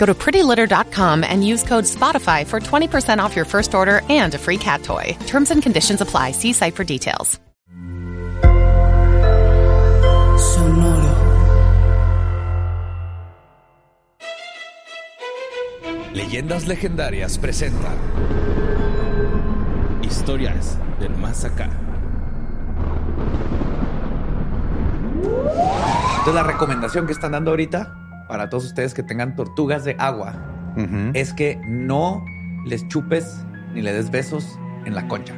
Go to prettylitter.com and use code SPOTIFY for 20% off your first order and a free cat toy. Terms and conditions apply. See site for details. Sonoro. Leyendas legendarias presentan Historias del Más Acá. Entonces la recomendación que están dando ahorita para todos ustedes que tengan tortugas de agua es que no les chupes ni le des besos en la concha.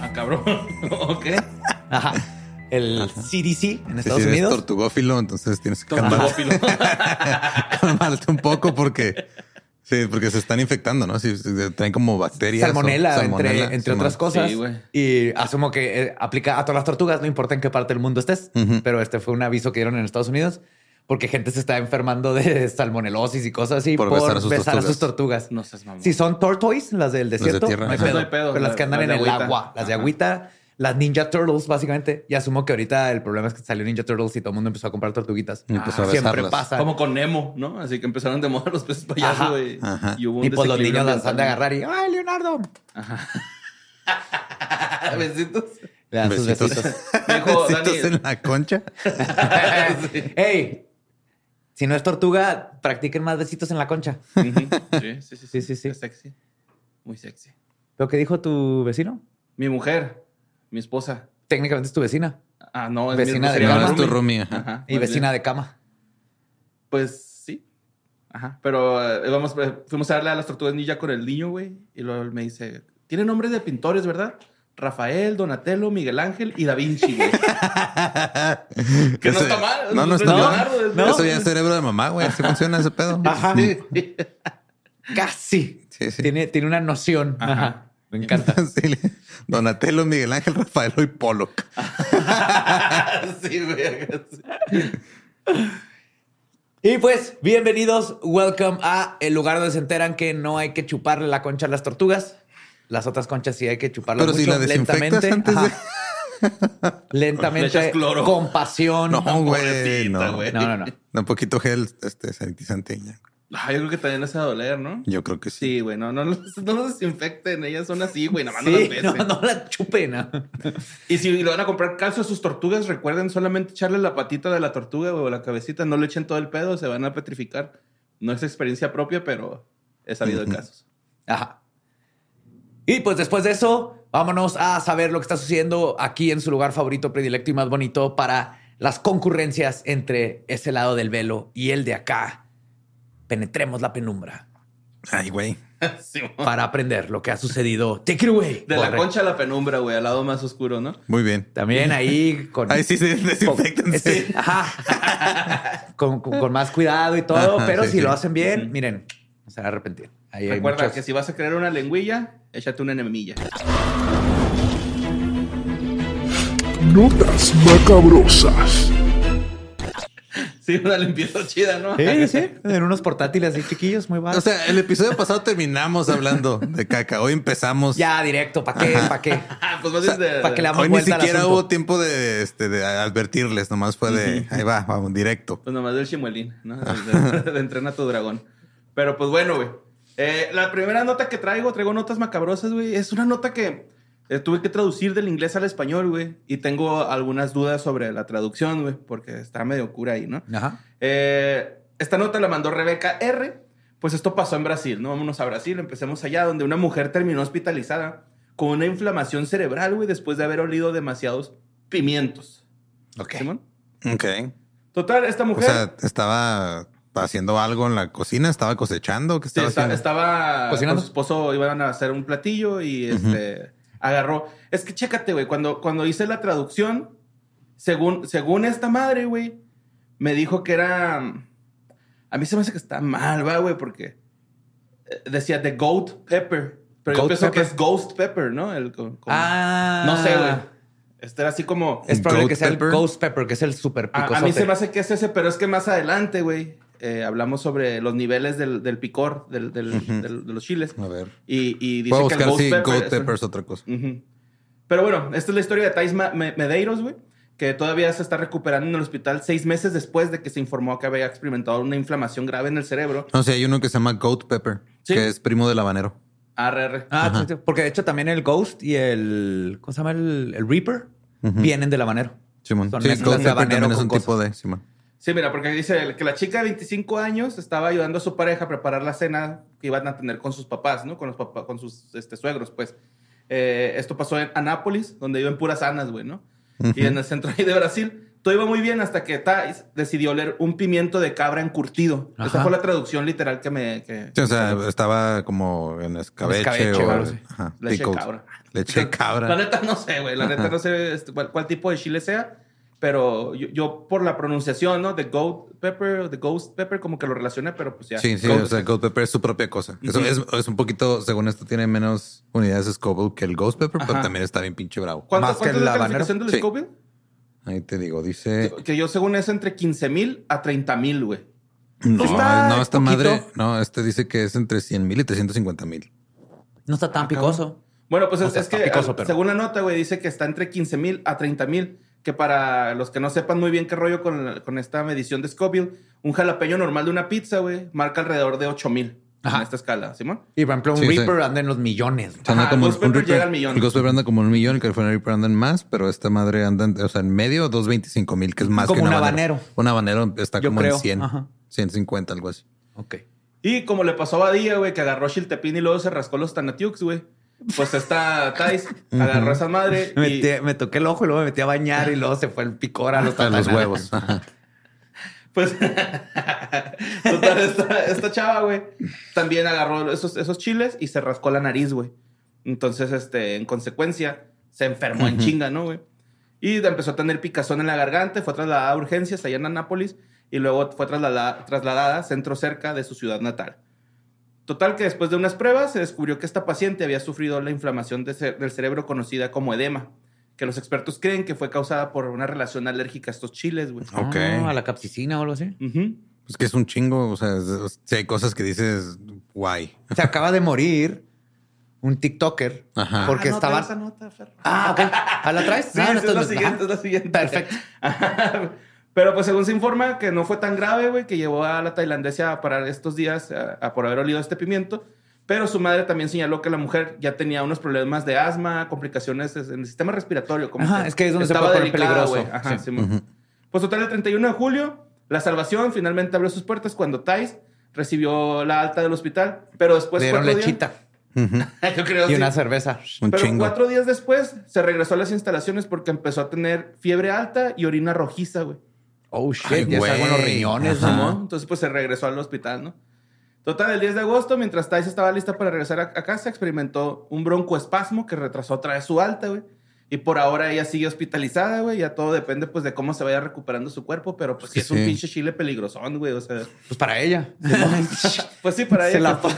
Ah, cabrón. ok. Ajá. El CDC en Si Estados eres Unidos. tortugófilo, entonces tienes que calmarte, Tortugófilo. calmarte un poco porque sí, porque se están infectando, ¿no? Si si traen como bacterias. o- Salmonela, entre, entre otras cosas. Sí, y asumo que eh, aplica a todas las tortugas, no importa en qué parte del mundo estés. Pero este fue un aviso que dieron en Estados Unidos porque gente se está enfermando de salmonelosis y cosas así Por besar a sus tortugas. sus tortugas. No seas mamón. Si son tortoise, las del desierto, tierra. no hay Ajá. pedo. No hay pedo. Pero las que andan Las en de el agüita. agua, las de Ajá. agüita, las Ninja Turtles, básicamente. Y asumo que ahorita el problema es que salió Ninja Turtles y todo el mundo empezó a comprar tortuguitas. Y empezó a Siempre pasa. Como con Nemo, ¿no? Así que empezaron de moda los peces Ajá. payasos, güey. Ajá. Y hubo un y pues los niños las han de agarrar y ¡ay, Leonardo! Besitos. Le dan sus Besitos. besitos. Dijo Besitos Dani. en la concha. ¡Ey! Si no es tortuga, practiquen más besitos en la concha. Sí, sí, sí, Sí, sí, sí. Es sexy. Muy sexy. ¿Lo que dijo tu vecino? Mi mujer, mi esposa. Técnicamente es tu vecina. Ah, no, es Vecina mi de cama. una Es tu roomie. roomie, ajá. Ajá. Y vecina bien. de cama. Pues sí. Ajá. Pero eh, vamos, eh, fuimos a darle a las tortugas ninja con el niño, güey. Y luego él me dice: Tiene nombres de pintores, ¿verdad? Rafael, Donatello, Miguel Ángel y Da Vinci, güey. que no está mal. No, no está mal. No. Eso ya es cerebro de mamá, güey. Así funciona ese pedo. Ajá. Sí. Casi. Sí, sí. Tiene, tiene una noción. Ajá. Ajá. Me encanta. Donatello, Miguel Ángel, Rafael y Pollock. sí, güey. Y pues, bienvenidos, welcome a el lugar donde se enteran que no hay que chuparle la concha a las tortugas. Las otras conchas sí hay que chuparlas Pero si la lentamente. antes de- lentamente, cloro. con pasión. No, güey. No. no, no. no. Un poquito gel este, sanitizante. ya. Ah, yo creo que también les va a doler, ¿no? Yo creo que sí. Sí, güey, no, no, los- no los desinfecten, ellas son así, güey, nada más no las besen. no, no la chupen. ¿no? Y si le van a comprar calcio a sus tortugas, recuerden solamente echarle la patita de la tortuga o la cabecita, no le echen todo el pedo, se van a petrificar. No es experiencia propia, pero he sabido de casos. Ajá. Y pues después de eso, vámonos a saber lo que está sucediendo aquí en su lugar favorito, predilecto y más bonito para las concurrencias entre ese lado del velo y el de acá. Penetremos la penumbra Ay, güey. Sí, para aprender lo que ha sucedido. Take it away. de la Corre. concha a la penumbra, güey, al lado más oscuro, ¿no? Muy bien. También ahí con... Ahí sí se con, desinfectense. Sí, ajá. con, con- con más cuidado y todo, Ajá, pero sí, si sí. lo hacen bien, miren, no se van a arrepentir. Ahí Recuerda muchos- que si vas a crear una lengüilla, échate una enemilla. Notas macabrosas. Sí, una limpieza chida, ¿no? Sí, sí. En unos portátiles así chiquillos, muy O baratos. sea, el episodio pasado terminamos hablando de caca. Hoy empezamos. ya, directo. ¿Para qué? ¿Para qué? Pues más de- para que damos Hoy ni siquiera hubo tiempo de, este, de advertirles. Nomás fue de ahí va, vamos, directo. Pues nomás del chimuelín, ¿no? De, de- de entrena a tu dragón. Pero pues bueno, güey. Eh, la primera nota que traigo, traigo notas macabrosas, güey. Es una nota que eh, tuve que traducir del inglés al español, güey. Y tengo algunas dudas sobre la traducción, güey. Porque está medio cura ahí, ¿no? Ajá. Eh, esta nota la mandó Rebeca R. Pues esto pasó en Brasil, ¿no? Vámonos a Brasil, empecemos allá, donde una mujer terminó hospitalizada con una inflamación cerebral, güey, después de haber olido demasiados pimientos. Ok. ¿Simón? Ok. Total, esta O mujer... sea, estaba haciendo algo en la cocina, estaba cosechando. ¿Qué Sí, estaba esta- haciendo? estaba ¿Cocinando? con su esposo, iban a hacer un platillo y este agarró. Es que chécate, güey, cuando, cuando hice la traducción, según, según esta madre, güey, me dijo que era. A mí se me hace que está mal, va, güey, porque eh, decía the goat pepper. Pero yo pienso que es ghost pepper, ¿no? El, co- como- Ah. No sé, güey. Este era así como. Es probable que sea pepper. el Ghost Pepper, que es el super A, picosote. a mí se me hace que es ese, pero es que más adelante, güey, eh, hablamos sobre los niveles del, del picor del- del- del- de los chiles. A ver. Y, y dice Puedo que el buscar ghost si pepper Goat es- Pepper es otra cosa. Pero bueno, esta es la historia de Thais Medeiros, güey, que todavía se está recuperando en el hospital seis meses después de que se informó que había experimentado una inflamación grave en el cerebro. No sé, hay uno que se llama Goat Pepper, Sí. que es primo del habanero. ARR. Ah, sí, porque de hecho también el Ghost y el. ¿Cómo se llama? El, el Reaper vienen del habanero. Simón. Sí, Goat Pepper también es un cosas. tipo de Simón. Sí, mira, porque dice que la chica de 25 años estaba ayudando a su pareja a preparar la cena que iban a tener con sus papás, ¿no? Con, los papás, con sus este, suegros, pues. Eh, esto pasó en Anápolis, donde viven puras sanas, güey, ¿no? Y en el centro ahí de Brasil. Todo iba muy bien hasta que Thais decidió oler un pimiento de cabra encurtido. Esa Ajá. fue la traducción literal que me... Que, Sí, o sea, estaba como en escabeche, escabeche, o así. ajá, Leche de cabra. Leche de La cabra. neta no sé, güey. La neta no sé este, cuál, cuál tipo de chile sea. Pero yo, yo por la pronunciación, ¿no? De goat pepper, de ghost pepper, como que lo relacioné, pero pues ya. Sí, sí, Goat o sea, Ghost Pepper es su propia cosa. Eso es, es un poquito, según esto, tiene menos unidades de Scoville que el Ghost Pepper, pero también está bien pinche bravo. ¿Cuánto, Más que es la habanero. calificación del Sí. Scoville? Ahí te digo, dice. Que yo según es entre 15 mil a 30 mil, güey. No, Está no, esta poquito. madre. No, este dice que es entre 100 mil y 350 mil. No está tan picoso. Bueno, pues O es, sea, es está que picoso, ah, pero- según la nota, güey, dice que está entre 15 mil a 30 mil. Que para los que no sepan muy bien qué rollo con, con esta medición de Scoville, un jalapeño normal de una pizza, güey, marca alrededor de 8 mil en Ajá. esta escala, ¿Simón? Y por ejemplo, un Sí, sí. Reaper anda en los millones. O sea, anda Ajá, como Ghost un Pepper Reaper- llega al millón. El Ghost Pepper anda como un millón, el California Reaper anda en más, pero esta madre anda, en- o sea, en medio, 225 mil, que es más Como que un habanero. Un habanero está Yo como creo. en 100, Ajá. 150, algo así. Ok. Y como le pasó a Badía, güey, que agarró Chiltepín y luego se rascó los Tanatiux, güey. Pues esta Thais agarró a esa madre Me, y metí- me toqué el ojo y luego me metí a bañar y luego se fue el picor a los, A los huevos. Pues... Total, esta, esta chava, güey, también agarró esos, esos chiles y se rascó la nariz, güey. Entonces, este, en consecuencia, se enfermó en chinga, ¿no, güey? Y empezó a tener picazón en la garganta, fue trasladada a urgencias allá en Anápolis y luego fue trasladada, trasladada a centro cerca de su ciudad natal. Total que después de unas pruebas se descubrió que esta paciente había sufrido la inflamación de ce- del cerebro conocida como edema, que los expertos creen que fue causada por una relación alérgica a estos chiles, güey. Ok. Ah, a la capsicina o algo así. Ujú. Pues que es un chingo, o sea, es- si hay cosas que dices, guay. Se acaba de morir un TikToker Ajá. porque Ah, no, estaba. esa nota, Fer. Ah, ok. ¿Ah, la traes? Sí, Ah, no sí, es la siguiente, Ajá. es la siguiente. Perfecto. Pero pues según se informa que no fue tan grave, güey, que llevó a la tailandesa a parar estos días a, a por haber olido este pimiento. Pero su madre también señaló que la mujer ya tenía unos problemas de asma, complicaciones en el sistema respiratorio. Como Ajá, es que es donde se estaba puede poner delicada, peligroso. Ajá, Sí. Simón. Pues total, el 31 de julio, la salvación finalmente abrió sus puertas cuando Thais recibió la alta del hospital. Pero después... Le dieron lechita Yo creo, y sí. una cerveza. Un Pero chingo. cuatro días después se regresó a las instalaciones porque empezó a tener fiebre alta y orina rojiza, güey. Oh, shit. Ay, ya es algo en los güey. riñones. ¿no? Entonces, pues se regresó al hospital, ¿no? Total, el 10 de agosto, mientras Thais estaba lista para regresar a, a casa, experimentó un broncoespasmo que retrasó otra vez su alta, güey. Y por ahora ella sigue hospitalizada, güey. Ya todo depende, pues, de cómo se vaya recuperando su cuerpo. Pero, pues, sí es un sí. pinche chile peligrosón, güey. O sea, Pues para ella. pues sí, para Se ella. la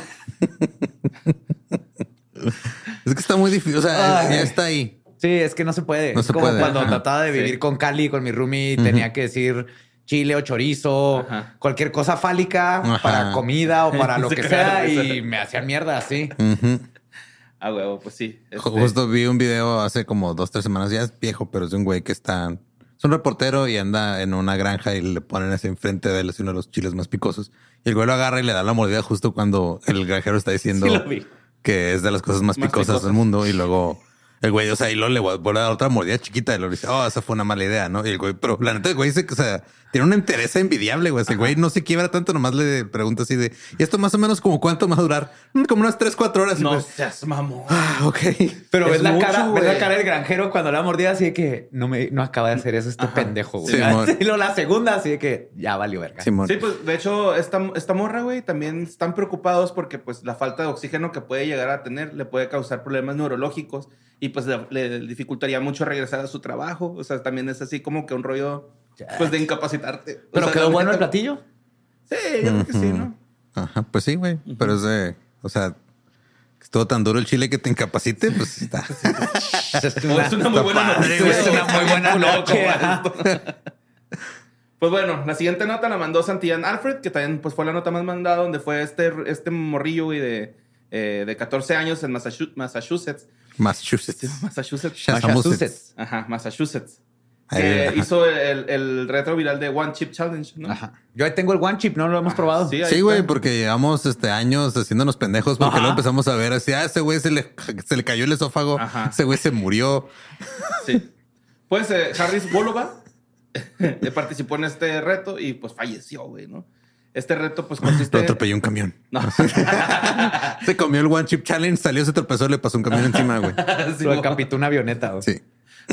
Es que está muy difícil, o sea, Ay. ya está ahí. Sí, es que no se puede. No es se como puede. cuando Ajá. trataba de vivir Sí. con Cali, con mi roomie, tenía que decir chile o chorizo, Ajá. cualquier cosa fálica Ajá. para comida o para lo que sea y me hacían mierda así. Ah, huevo, pues sí. Este, Justo vi un video hace como dos, tres semanas, ya es viejo, pero es de un güey que está, es un reportero y anda en una granja y le ponen así enfrente de él, es uno de los chiles más picosos. Y el güey lo agarra y le da la mordida justo cuando el granjero está diciendo Sí que es de las cosas más, Más picosas, picosas. del mundo. Y luego el güey, o sea, y luego le vuelve a dar otra mordida chiquita y lo dice, oh, esa fue una mala idea, ¿no? Y el güey, pero la neta, el güey dice que, o sea, tiene una interés envidiable, güey. Ese güey no se quiebra tanto, nomás le pregunta así de, ¿y esto más o menos como cuánto va a durar? "Mm, Como unas tres, cuatro horas. Y No pues, seas mamón. ah, ok. Pero Es ves la mucho, cara, ves la cara del granjero cuando le da mordida así de que no me no acaba de hacer eso este pendejo. güey. Sí, y luego la segunda así de que ya valió verga. Simón. Sí, pues de hecho, esta, esta morra, güey, también están preocupados porque pues la falta de oxígeno que puede llegar a tener le puede causar problemas neurológicos y pues le, le dificultaría mucho regresar a su trabajo. O sea, también es así como que un rollo pues de incapacitarte. O Pero sea, quedó bueno el platillo. Sí, yo creo que sí, ¿no? Ajá, pues sí, güey. Pero es de, o sea, estuvo tan duro el chile que te incapacite, pues está. es es una muy buena noticia. es una muy buena Loco, noche. Pues bueno, la siguiente nota la mandó Santillán Alfred, que también pues, fue la nota más mandada, donde fue este, este morrillo, güey, de, eh, de 14 años en Massachu- Massachusetts. Massachusetts. Massachusetts. Massachusetts. Ajá, Massachusetts. Ahí, Que ajá. hizo el, el retro viral de One Chip Challenge, ¿no? Ajá. Yo ahí tengo el one chip, no lo hemos probado. Sí, güey, porque llevamos este años haciéndonos pendejos porque Ajá. luego empezamos a ver así, ah, ese güey se le, se le cayó el esófago, Ajá. ese güey se murió. Sí. Pues eh, Harris Wolova eh, participó en este reto y pues falleció, güey, ¿no? Este reto pues consiste... Lo atropelló un camión. No. Se comió el One Chip Challenge, salió, se tropezó, le pasó un camión encima, güey. Sí, lo decapitó una avioneta. güey. Sí.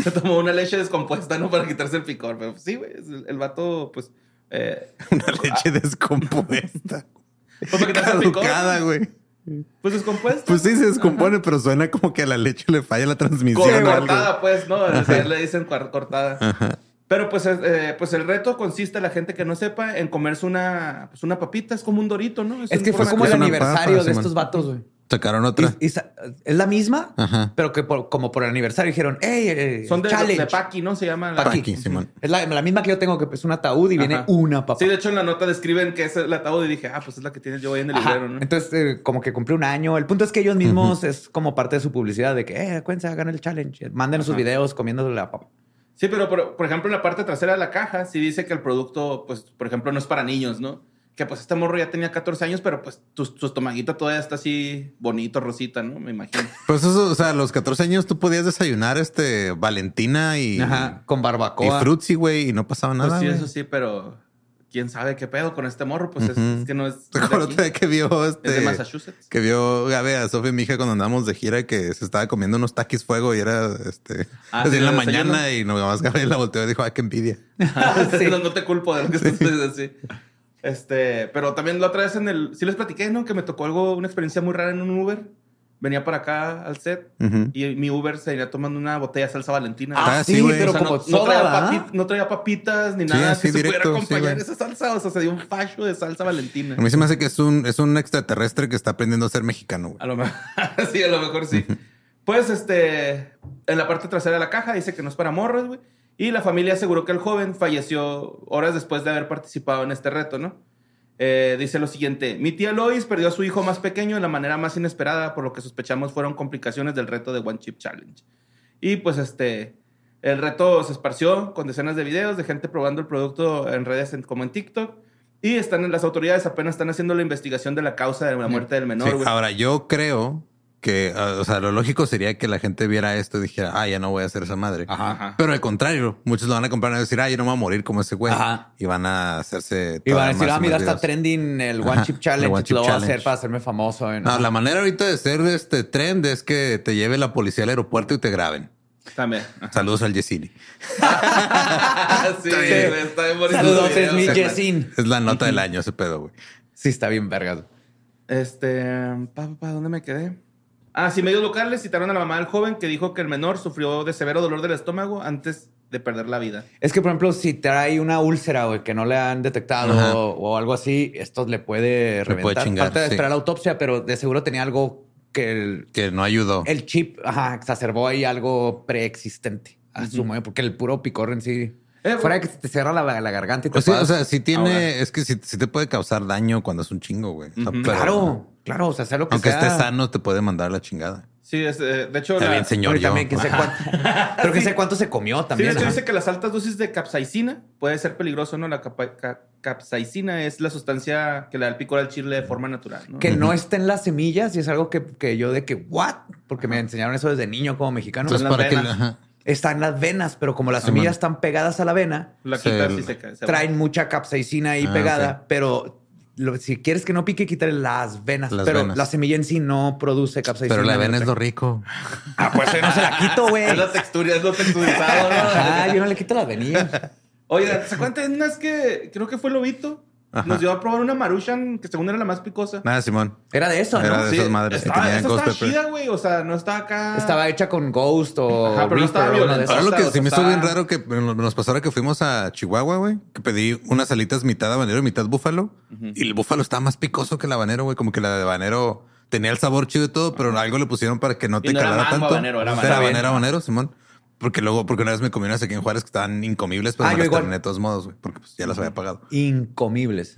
Se tomó una leche descompuesta, ¿no? Para quitarse el picor. Pero sí, güey. El, el vato, pues... eh, Una leche descompuesta. pues para quitarse el picor. Güey. Pues descompuesta. Pues sí, se descompone, pero suena como que a la leche le falla la transmisión. Cor- o algo. cortada, pues, ¿no? O sea, le dicen cortada. Pero pues, eh, pues el reto consiste, la gente que no sepa, en comerse una, pues, una papita. Es como un dorito, ¿no? Es que un fue como el aniversario papa, de estos vatos, güey. Sacaron otra. Y- es la misma, Ajá. pero que por- como por el aniversario dijeron, hey, eh, Son de, challenge. de Paqui, ¿no? Se llama. la- Paqui. Paqui, Simón. Es la, la misma que yo tengo, que es un ataúd y viene una papa. Sí, de hecho en la nota describen que es el ataúd y dije, ah, pues es la que tiene yo ahí en el Ajá. librero, ¿no? Entonces, eh, como que cumplió un año. El punto es que ellos mismos es como parte de su publicidad de que, eh, acuérdense, hagan el challenge. Manden sus videos comiéndose la papa. Sí, pero por, por ejemplo en la parte trasera de la caja sí dice que el producto, pues, por ejemplo, no es para niños, ¿no? Que pues este morro ya tenía 14 años, pero pues tu, tu estomaguito todavía está así bonito, rosita, ¿no? Me imagino. Pues eso, o sea, a los 14 años tú podías desayunar este Valentina y, Ajá. Con y barbacoa. Fruitsy, güey, y no pasaba nada. pues sí, eso sí, pero quién sabe qué pedo con este morro, pues es- que no es, ¿Te no es de que vio este? es de Massachusetts. Que vio Gabe a Sofía y mi hija cuando andábamos de gira que se estaba comiendo unos taquis fuego y era este Ah, así sí, en la desayuno. mañana y nomás Gabriel la volteó y dijo, ay, qué envidia. Sí. no, no te culpo de lo que estás diciendo así. Este, pero también la otra vez en el, sí les platiqué, ¿no? Que me tocó algo, una experiencia muy rara en un Uber. Venía para acá al set y mi Uber se venía tomando una botella de salsa Valentina. Ah, sí, güey. pero O sea, como no, traía ¿verdad? papi- no traía papitas ni Sí, nada así que se directo, pudiera sí, acompañar esa salsa. O sea, se dio un facho de salsa Valentina. A mí se me hace que es un, es un extraterrestre que está aprendiendo a ser mexicano, güey. A lo mejor, sí, a lo mejor sí. Pues, este, en la parte trasera de la caja dice que no es para morros, güey. Y la familia aseguró que el joven falleció horas después de haber participado en este reto, ¿no? Eh, dice lo siguiente, mi tía Lois perdió a su hijo más pequeño de la manera más inesperada, por lo que sospechamos fueron complicaciones del reto de One Chip Challenge. Y pues este, el reto se esparció con decenas de videos de gente probando el producto en redes en- como en TikTok. Y están, las autoridades apenas están haciendo la investigación de la causa de la muerte del menor, Sí, ahora, yo creo que, ah, o sea, lo lógico sería que la gente viera esto y dijera, ah, ya no voy a hacer esa madre. Ajá. Pero al contrario, muchos lo van a comprar y van a decir, ah, yo no me voy a morir como ese güey. Ajá. Y van a hacerse. Y van a decir, ah, mira, está trending el One Chip Challenge. One Chip lo voy a hacer para hacerme famoso. ¿no? No, la manera ahorita de ser este trend es que te lleve la policía al aeropuerto y te graben. También. Saludos al Yesini. sí, güey, está bien. Saludos, es mi. Jessin. Es la nota del año ese pedo, güey. Sí, está bien vergas. Este, pa, pa, pa, ¿dónde me quedé? Ah, sí, medios locales citaron a la mamá del joven que dijo que el menor sufrió de severo dolor del estómago antes de perder la vida. Es que, por ejemplo, si trae una úlcera, güey, que no le han detectado o, o algo así, esto le puede puede reventar. chingar, Falta de sí. esperar la autopsia, pero de seguro tenía algo que el, Que no ayudó. el chip ajá, exacerbó ahí algo preexistente. Asumo, ¿eh? porque el puro picor en sí. Eh, Fuera de que te cierra la, la garganta y te Pues sí, o sea, sí tiene, ahogar. es que sí, sí te puede causar daño cuando es un chingo, güey. O sea, Claro, claro, o sea, sea lo que Aunque sea. estés sano, te puede mandar la chingada. Sí, es, eh, de hecho, Está bien, señor. Pero yo. también que sé cuánto, creo que sé cuánto se comió Sí, también. de hecho dice que las altas dosis de capsaicina puede ser peligroso, ¿no? La capa- ca- capsaicina es la sustancia que le da el picor al chile de forma natural, ¿no? que no está en las semillas y es algo que, que yo de que, ¿what? Porque me enseñaron eso desde niño como mexicano. Entonces, las para que. Está en las venas, pero como las semillas están pegadas a la vena, La Se- quitas y se cae. se va. traen mucha capsaicina ahí Ah, pegada, pero lo- si quieres que no pique, quítale las venas. Las pero venas. la semilla en sí no produce capsaicina. Pero la vena es lo rico. Ah, pues yo no se la quito, güey. Es la textura, es lo texturizado, ¿no? Ah, yo no le quito las venillas. Oigan, ¿se acuerdan de unas que creo que fue Lobito? Ajá. Nos dio a probar una Maruchan que según era la más picosa. Nada, Simón. Era de eso, Era ¿no? de esas madres que estaba, tenían Ghost Pepper. chida, güey. O sea, no estaba acá. Estaba hecha con Ghost o Ajá, pero no estaba o violenta. Ahora lo que o sí me sea, hizo bien raro que nos pasó ahora que fuimos a Chihuahua, güey, que pedí unas alitas mitad habanero y mitad búfalo. Y el búfalo estaba más picoso que el habanero, güey. Como que la de habanero tenía el sabor chido y todo, pero algo le pusieron para que no te no era calara mango tanto. habanero, era Era habanero. habanero, habanero, Simón. Porque luego, porque una vez me comí unas aquí en Juárez que estaban incomibles, pero Ah, me las igual. terminé de todos modos, güey, porque pues, ya las había pagado. Incomibles.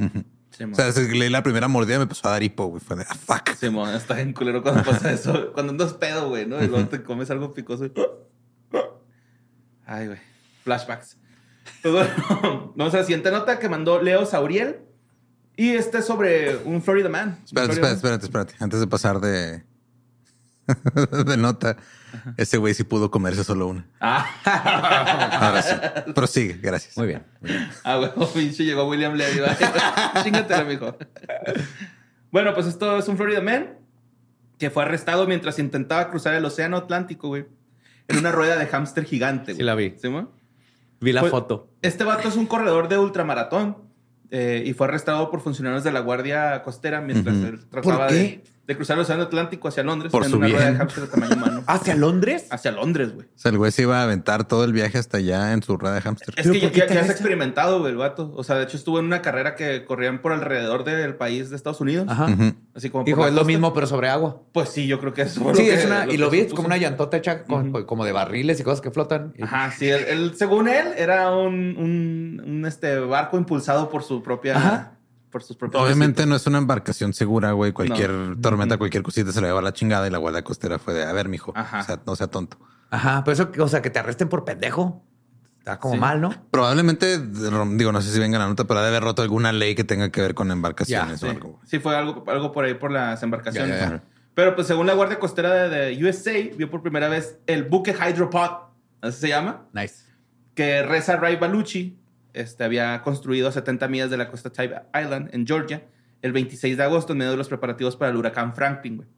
Sí, O sea, leí la primera mordida y me empezó a dar hipo, güey. Fue de, ah, fuck. Sí, está en culero cuando pasa eso. Cuando andas pedo, güey, ¿no? Y luego te comes algo picoso. y- Ay, güey. Flashbacks. Pues bueno, vamos a la siguiente nota que mandó Leo Sauriel. Y este es sobre un Florida Man. Espérate, Florida espérate, espérate, espérate. Antes de pasar de, de nota, ese güey sí pudo comerse solo una. Ah, Ahora sí. Prosigue, gracias. Muy bien. muy bien. ah, güey, pinche llegó William Levy. Chingatela, mijo. Bueno, pues esto es un Florida Man que fue arrestado mientras intentaba cruzar el océano Atlántico, güey. En una rueda de hámster gigante, güey. Sí la vi. ¿Sí, mo? Vi la Pues, foto. Este vato es un corredor de ultramaratón eh, y fue arrestado por funcionarios de la Guardia Costera mientras Ujú. él trataba ¿Por qué? de cruzar el Océano Atlántico hacia Londres Por en su una rueda bien. de hámster de tamaño humano. ¿Hacia Londres? hacia Londres, güey. O sea, el güey se iba a aventar todo el viaje hasta allá en su rueda de hámster. Es ¿Pero que ya, ya- ya se ha arrestan? experimentado, güey, el vato. O sea, de hecho estuvo en una carrera que corrían por alrededor del país de Estados Unidos. Ajá. Ujú. Así como la es lo mismo, pero sobre agua. Pues sí, yo creo que fue Sí, lo es que- una, lo y lo que vi supuso. como una llantota hecha con- como de barriles y cosas que flotan. Y- Ajá, sí, él, él- según él, era un, un, un, este, barco impulsado por su propia... Ajá. Por sus propios Obviamente no es una embarcación segura, güey. Cualquier No. tormenta, cualquier cosita se le va a la chingada y la guardia costera fue de, a ver, mijo, Ajá. o sea, no sea tonto. Ajá, pero eso, o sea, que te arresten por pendejo. Está como Sí. mal, ¿no? Probablemente, digo, no sé si venga la nota, pero ha de haber roto alguna ley que tenga que ver con embarcaciones Ya, o Sí, algo. sí, fue algo, algo por ahí por las embarcaciones. Ya, ya, ya. Pero pues según la Guardia Costera de, de USA, vio por primera vez el buque Hydropod, así se llama, Nice. que Reza Ray Baluchi este, había construido a 70 millas de la costa Tybe Island, en Georgia, el 26 de agosto, en medio de los preparativos para el huracán Franklin. güey.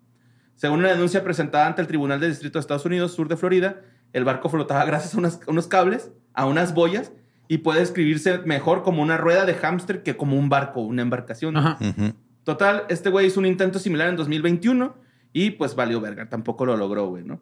Según una denuncia presentada ante el Tribunal del Distrito de Estados Unidos, sur de Florida, el barco flotaba gracias a unas- a unos cables, a unas boyas, y puede describirse mejor como una rueda de hámster que como un barco, una embarcación. Ajá. Total, este güey hizo un intento similar en 2021 y pues valió verga, tampoco lo logró, güey, ¿no?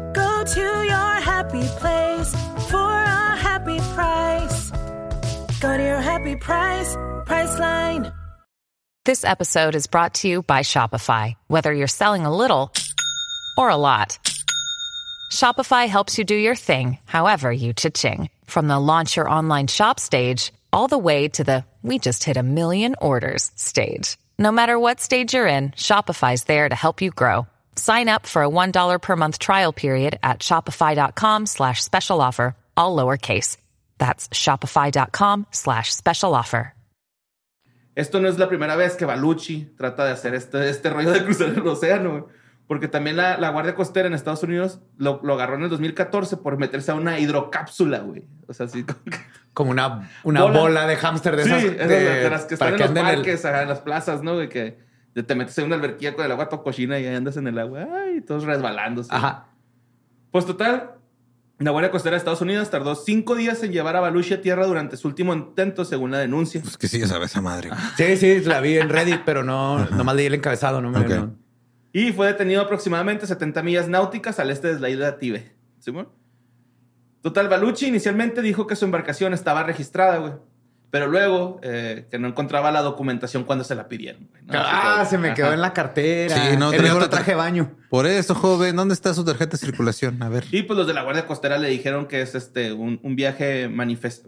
Go to your happy place for a happy price. Go to your happy price, Priceline. This episode is brought to you by Shopify. Whether you're selling a little or a lot. Shopify helps you do your thing, however you cha-ching. From the launch your online shop stage, all the way to the we just hit a million orders stage. No matter what stage you're in, Shopify's there to help you grow. Sign up for a $1 per month trial period at shopify.com slash special offer, all lowercase. That's shopify.com slash special offer. Esto no es la primera vez que Baluchi trata de hacer este, este rollo de cruzar el océano. Porque también la, la Guardia Costera en Estados Unidos lo, lo agarró en el 2014 por meterse a una hidrocápsula, güey. O sea, así como que- Como una, una bola. de hámster de sí, esas. de- de las que están en los el- parques, ajá, en las plazas, ¿no? Güey, que te metes en una alberquilla con el agua toda cochina y ahí andas en el agua, ay, todos resbalándose. Ajá. Pues total, la Guardia Costera de Estados Unidos tardó cinco días en llevar a Baluchi a tierra durante su último intento, según la denuncia. Pues que sí, sabe esa madre. güey. Sí, sí, la vi en Reddit, pero no, nomás leí el encabezado, no me Ok. no. Y fue detenido aproximadamente 70 millas náuticas al este de la isla de Tibe. ¿Simón? Total, Baluchi inicialmente dijo que su embarcación estaba registrada, güey. Pero luego eh, que no encontraba la documentación cuando se la pidieron. güey, ¿no? Ah, se me quedó en la cartera. Sí, no, el otro traje de baño. Por eso, joven, ¿dónde está su tarjeta de circulación? A ver. Y pues los de la Guardia Costera le dijeron que es este un, un viaje manifes-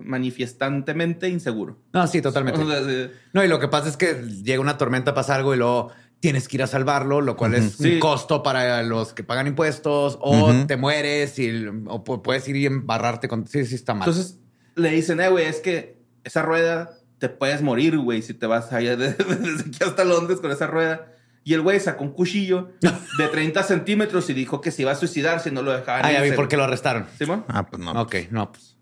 manifiestantemente inseguro. No, sí, totalmente. O sea, sí. No, y lo que pasa es que llega una tormenta, pasa algo y luego tienes que ir a salvarlo, lo cual es Sí. un costo para los que pagan impuestos, o te mueres, y, o pu- puedes ir y embarrarte con. Sí, sí, está mal. Entonces le dicen, eh, güey, es que esa rueda te puedes morir, güey, si te vas allá de- desde aquí hasta Londres con esa rueda. Y el güey sacó un cuchillo de 30 centímetros y dijo que se iba a suicidar si no lo dejaban. ah, ya vi por qué lo arrestaron. ¿Simón? Ah, pues no. Ok, no, pues.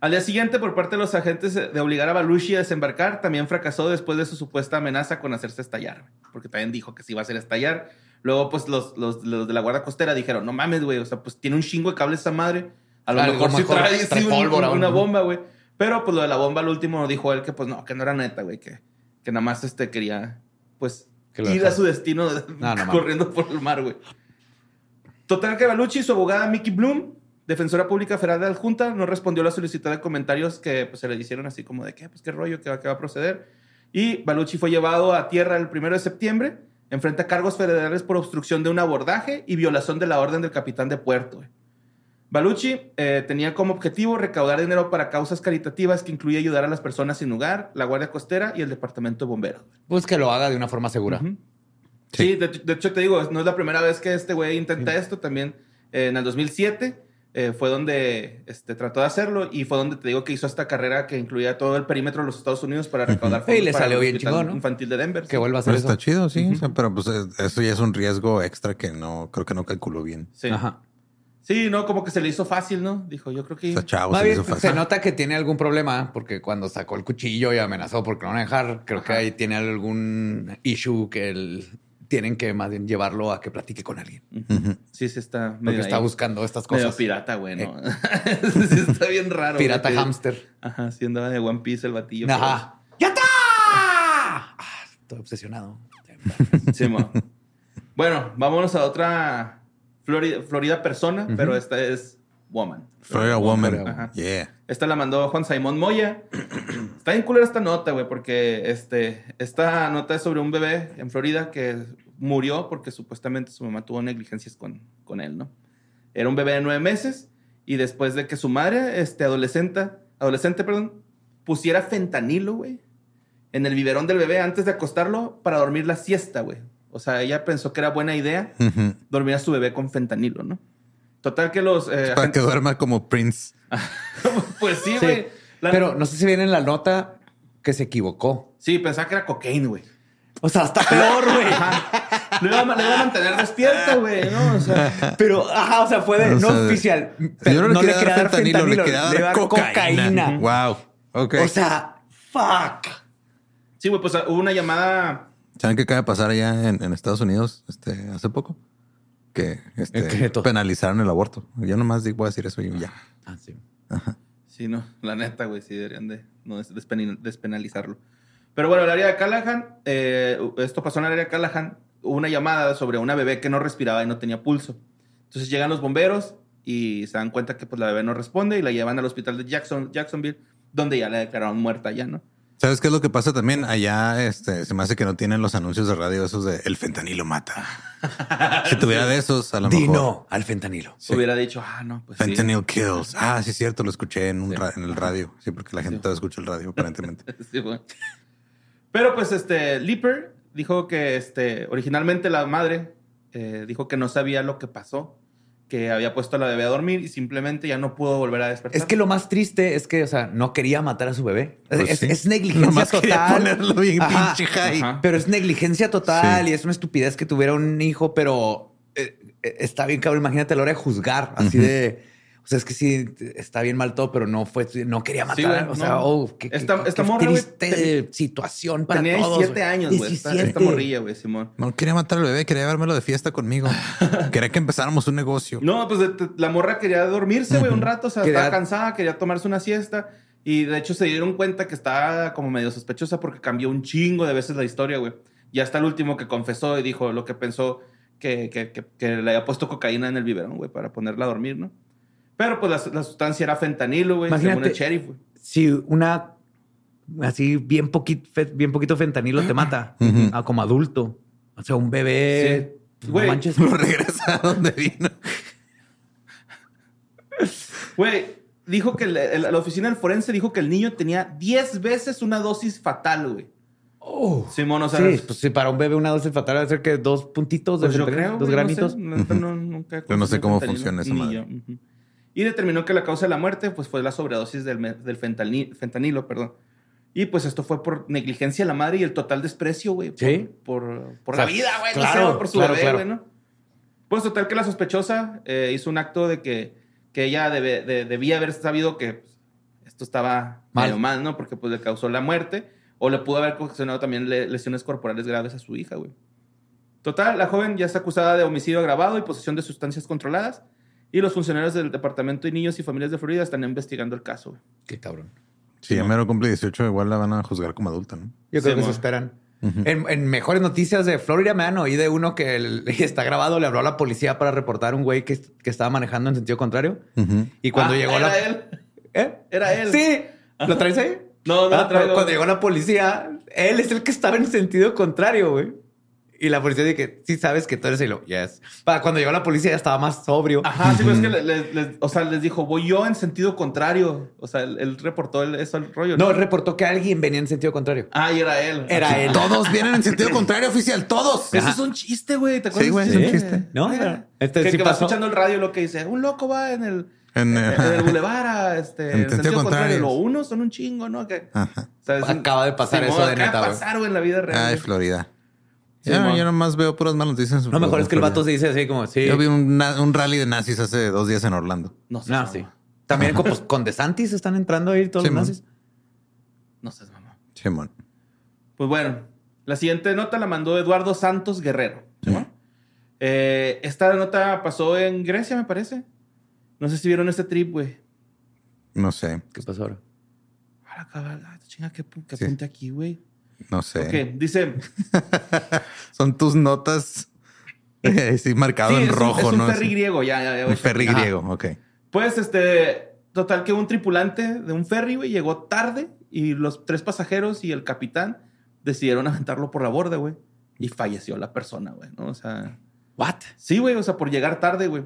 Al día siguiente, por parte de los agentes de obligar a Baluchi a desembarcar, también fracasó después de su supuesta amenaza con hacerse estallar, güey, porque también dijo que se iba a hacer estallar. Luego, pues los, los, los de la Guardia Costera dijeron: No mames, güey, o sea, pues tiene un chingo de cables esa madre. A lo A lo mejor sí mejor trae, trae sí, un- pólvora, una bomba, güey. Pero pues lo de la bomba, al último dijo él que, pues no, que no era neta, güey, que, que nada más este quería, pues, ir a su destino No, no mames. corriendo por el mar, güey. Total que Baluchi y su abogada Mickey Bloom, defensora pública federal de adjunta, no respondió a la solicitud de comentarios que pues, se le hicieron así como de qué, pues qué rollo, qué va, qué va a proceder. Y Baluchi fue llevado a tierra el primero de septiembre, enfrenta cargos federales por obstrucción de un abordaje y violación de la orden del capitán de puerto. güey. Baluchi eh, tenía como objetivo recaudar dinero para causas caritativas que incluye ayudar a las personas sin hogar, la Guardia Costera y el Departamento de Bomberos. Pues que lo haga de una forma segura. Ujú. Sí, de, de hecho te digo, no es la primera vez que este güey intenta esto. También eh, en el 2007 eh, fue donde este, trató de hacerlo y fue donde te digo que hizo esta carrera que incluía todo el perímetro de los Estados Unidos para recaudar Y le salió bien chingón, ¿no? Infantil de Denver. Que vuelva a hacer Pero eso. está chido, sí. o sea, pero pues eso ya es un riesgo extra que no, creo que no calculó bien. Sí. Ajá. Sí, no, como que se le hizo fácil, ¿no? Dijo, yo creo que... Está chavo, se le bien, hizo fácil. se nota que tiene algún problema porque cuando sacó el cuchillo y amenazó porque lo van a dejar, creo que ahí tiene algún issue que el- tienen que más bien llevarlo a que platique con alguien. Ujú. Sí, sí está Porque medio está ahí. buscando estas Medio cosas. pirata, güey, ¿no? sí está bien raro. Pirata güey, hámster. Ajá, sí andaba de One Piece el batillo. Ajá. ¡Ya está! Ah, estoy obsesionado. Sí, mo. Bueno, vámonos a otra Florida, Florida persona, pero esta es woman. Florida Woman. Ajá. Yeah. Esta la mandó Juan Simón Moya. Está bien culera esta nota, güey, porque este, esta nota es sobre un bebé en Florida que murió porque supuestamente su mamá tuvo negligencias con, con él, ¿no? Era un bebé de nueve meses y después de que su madre, este, adolescente, adolescente, perdón, pusiera fentanilo, güey, en el biberón del bebé antes de acostarlo para dormir la siesta, güey. O sea, ella pensó que era buena idea dormir a su bebé con fentanilo, ¿no? Total que los... eh, Para que duerma como Prince. pues sí, Sí. güey. La- Pero no sé si viene en la nota que se equivocó. Sí, pensaba que era cocaína, güey. O sea, hasta peor, güey. Lo iba, a- lo iba a mantener despierta, güey, ¿no? O sea, Pero, ajá, o sea, fue de no sea, oficial. Yo Pero no le quería quería dar fentanilo, le quería dar cocaína. cocaína. Wow. Ok. O sea, fuck. sí, güey, pues hubo una llamada. ¿Saben qué acaba de pasar allá en, en Estados Unidos este, hace poco? Que este, penalizaron el aborto. Yo nomás digo- voy a decir eso y ya. Ah, sí. Sí, no, la neta, güey, sí deberían de no, des- despen- despenalizarlo. Pero bueno, el área de Callahan, eh, esto pasó en el área de Callahan, hubo una llamada sobre una bebé que no respiraba y no tenía pulso. Entonces llegan los bomberos y se dan cuenta que pues la bebé no responde y la llevan al hospital de Jackson, Jacksonville, donde ya la declararon muerta ya, ¿no? ¿Sabes qué es lo que pasa también? Allá este, se me hace que no tienen los anuncios de radio esos de el fentanilo mata. si tuviera de esos, a lo Di mejor. no al fentanilo. Hubiera dicho, ah, no, pues sí. Fentanyl kills. Ah, sí, es cierto, lo escuché en, un ra- en el radio. Sí, porque la gente todavía escucha el radio, aparentemente. Sí, bueno. Pero pues este, Leaper dijo que este, originalmente la madre eh, dijo que no sabía lo que pasó, que había puesto a la bebé a dormir y simplemente ya no pudo volver a despertar. Es que lo más triste es que, o sea, no quería matar a su bebé. Pues es, sí. es negligencia Nomás total. ponerlo bien Ajá. pinche high. Ajá. Pero es negligencia total Sí. y es una estupidez que tuviera un hijo, pero eh, eh, está bien cabrón. Imagínate a la hora de juzgar, así de. O sea, es que sí, está bien mal todo, pero no fue, no quería Sí, matar. güey, o sea, oh, qué, qué- Esta- qué güey, triste situación para Tenía todos. 17 güey. años, güey. Esta, esta 17. morrilla, güey, Simón. No quería matar al bebé, quería llevármelo de fiesta conmigo. quería que empezáramos un negocio. No, pues la morra quería dormirse, güey, un rato. O sea, Quería- estaba cansada, quería tomarse una siesta. Y de hecho se dieron cuenta que estaba como medio sospechosa porque cambió un chingo de veces la historia, güey. Y hasta el último que confesó y dijo lo que pensó que, que, que- que le había puesto cocaína en el biberón, güey, para ponerla a dormir, ¿no? Pero pues la, la sustancia era fentanilo, güey, según Imagínate- el sheriff, güey. Si una así bien poquito, bien poquito fentanilo te mata, ah, como adulto. O sea, un bebé. Sí. no manches. Lo regresa a donde vino. Güey, dijo que el- el- la oficina del forense dijo que el niño tenía 10 veces una dosis fatal, güey. Oh. Simón, o sea, sí, pues sí, para un bebé una dosis fatal debe ser que dos puntitos de Pues yo creo, dos güey, granitos. No sé, neta, no- nunca Yo no sé cómo funciona esa madre. yo, ujú. Y determinó que la causa de la muerte pues, fue la sobredosis del, del fentanilo, fentanilo, perdón. Y pues esto fue por negligencia de la madre y el total desprecio, güey. Por, Sí. por, por O sea, la vida, güey. no claro, sé, por su claro, bebé, claro. güey, ¿no? Pues total que la sospechosa eh, hizo un acto de que, que ella debe- de- debía haber sabido que pues, esto estaba Mal. mal. mal, ¿no? Porque pues le causó la muerte o le pudo haber ocasionado también le- lesiones corporales graves a su hija, güey. Total, la joven ya está acusada de homicidio agravado y posesión de sustancias controladas. Y los funcionarios del Departamento de Niños y Familias de Florida están investigando el caso. güey. Qué cabrón. Si ya mero cumple 18, igual la van a juzgar como adulta, ¿no? Yo creo Sí, que se mo. esperan. en, en mejores noticias de Florida Man oí de uno que el- está grabado, le habló a la policía para reportar un güey que, que estaba manejando en sentido contrario. Ujú. Y cuando Ah, llegó era la... él. ¿Eh? Era él. Sí. ¿Lo traes ahí? No, no Ah, lo traigo. Cuando llegó la policía, él es el que estaba en sentido contrario, güey. Y la policía dice que sí sabes que tú eres el... lo- Yes. Para cuando llegó la policía ya estaba más sobrio. Ajá, sí, pero es que le- le- le- o sea, les dijo, voy yo en sentido contrario. O sea, él, él reportó el- eso al rollo. No, él reportó que alguien venía en sentido contrario. Ah, y era él. Era él. Todos vienen en sentido contrario, oficial. Todos. Eso es un chiste, güey. ¿Te acuerdas? Sí, güey, de es un chiste. No, Mira. este que, sí que va escuchando el radio lo que dice, un loco va en el, En, en, eh, el bulevar a, este, En en sentido sentido contrario. contrario. Lo uno son un chingo, ¿no? Que, Ajá. o sea, es un- Acaba de pasar eso de acaba neta, güey. pasar, güey, en la vida real. Ay. Florida. Sí, Ya, mon. yo nomás veo puras malas noticias. Lo mejor es que el vato se dice así como, sí. Yo vi un, un rally de nazis hace dos días en Orlando. No sé. No, sí. También con, pues, con DeSantis están entrando ahí todos Sí, los man. nazis. No sé, mamá. Simón. Pues bueno, la siguiente nota la mandó Eduardo Santos Guerrero. ¿sí? Eh, esta nota pasó en Grecia, me parece. No sé si vieron este trip, güey. No sé. ¿Qué pasó ahora? A la cabalgata, chinga, que, que Sí. apunte aquí, güey. No sé. Ok, dice. Son tus notas. eh, sí, marcado sí, en es un- rojo, es un ¿no? ferry griego, ya, ya, ya. Un ferry Ajá. griego, ok. Pues, este. Total, que un tripulante de un ferry, güey, llegó tarde y los tres pasajeros y el capitán decidieron aventarlo por la borda, güey. Y falleció la persona, güey, ¿no? O sea. ¿What? Sí, güey, o sea, por llegar tarde, güey.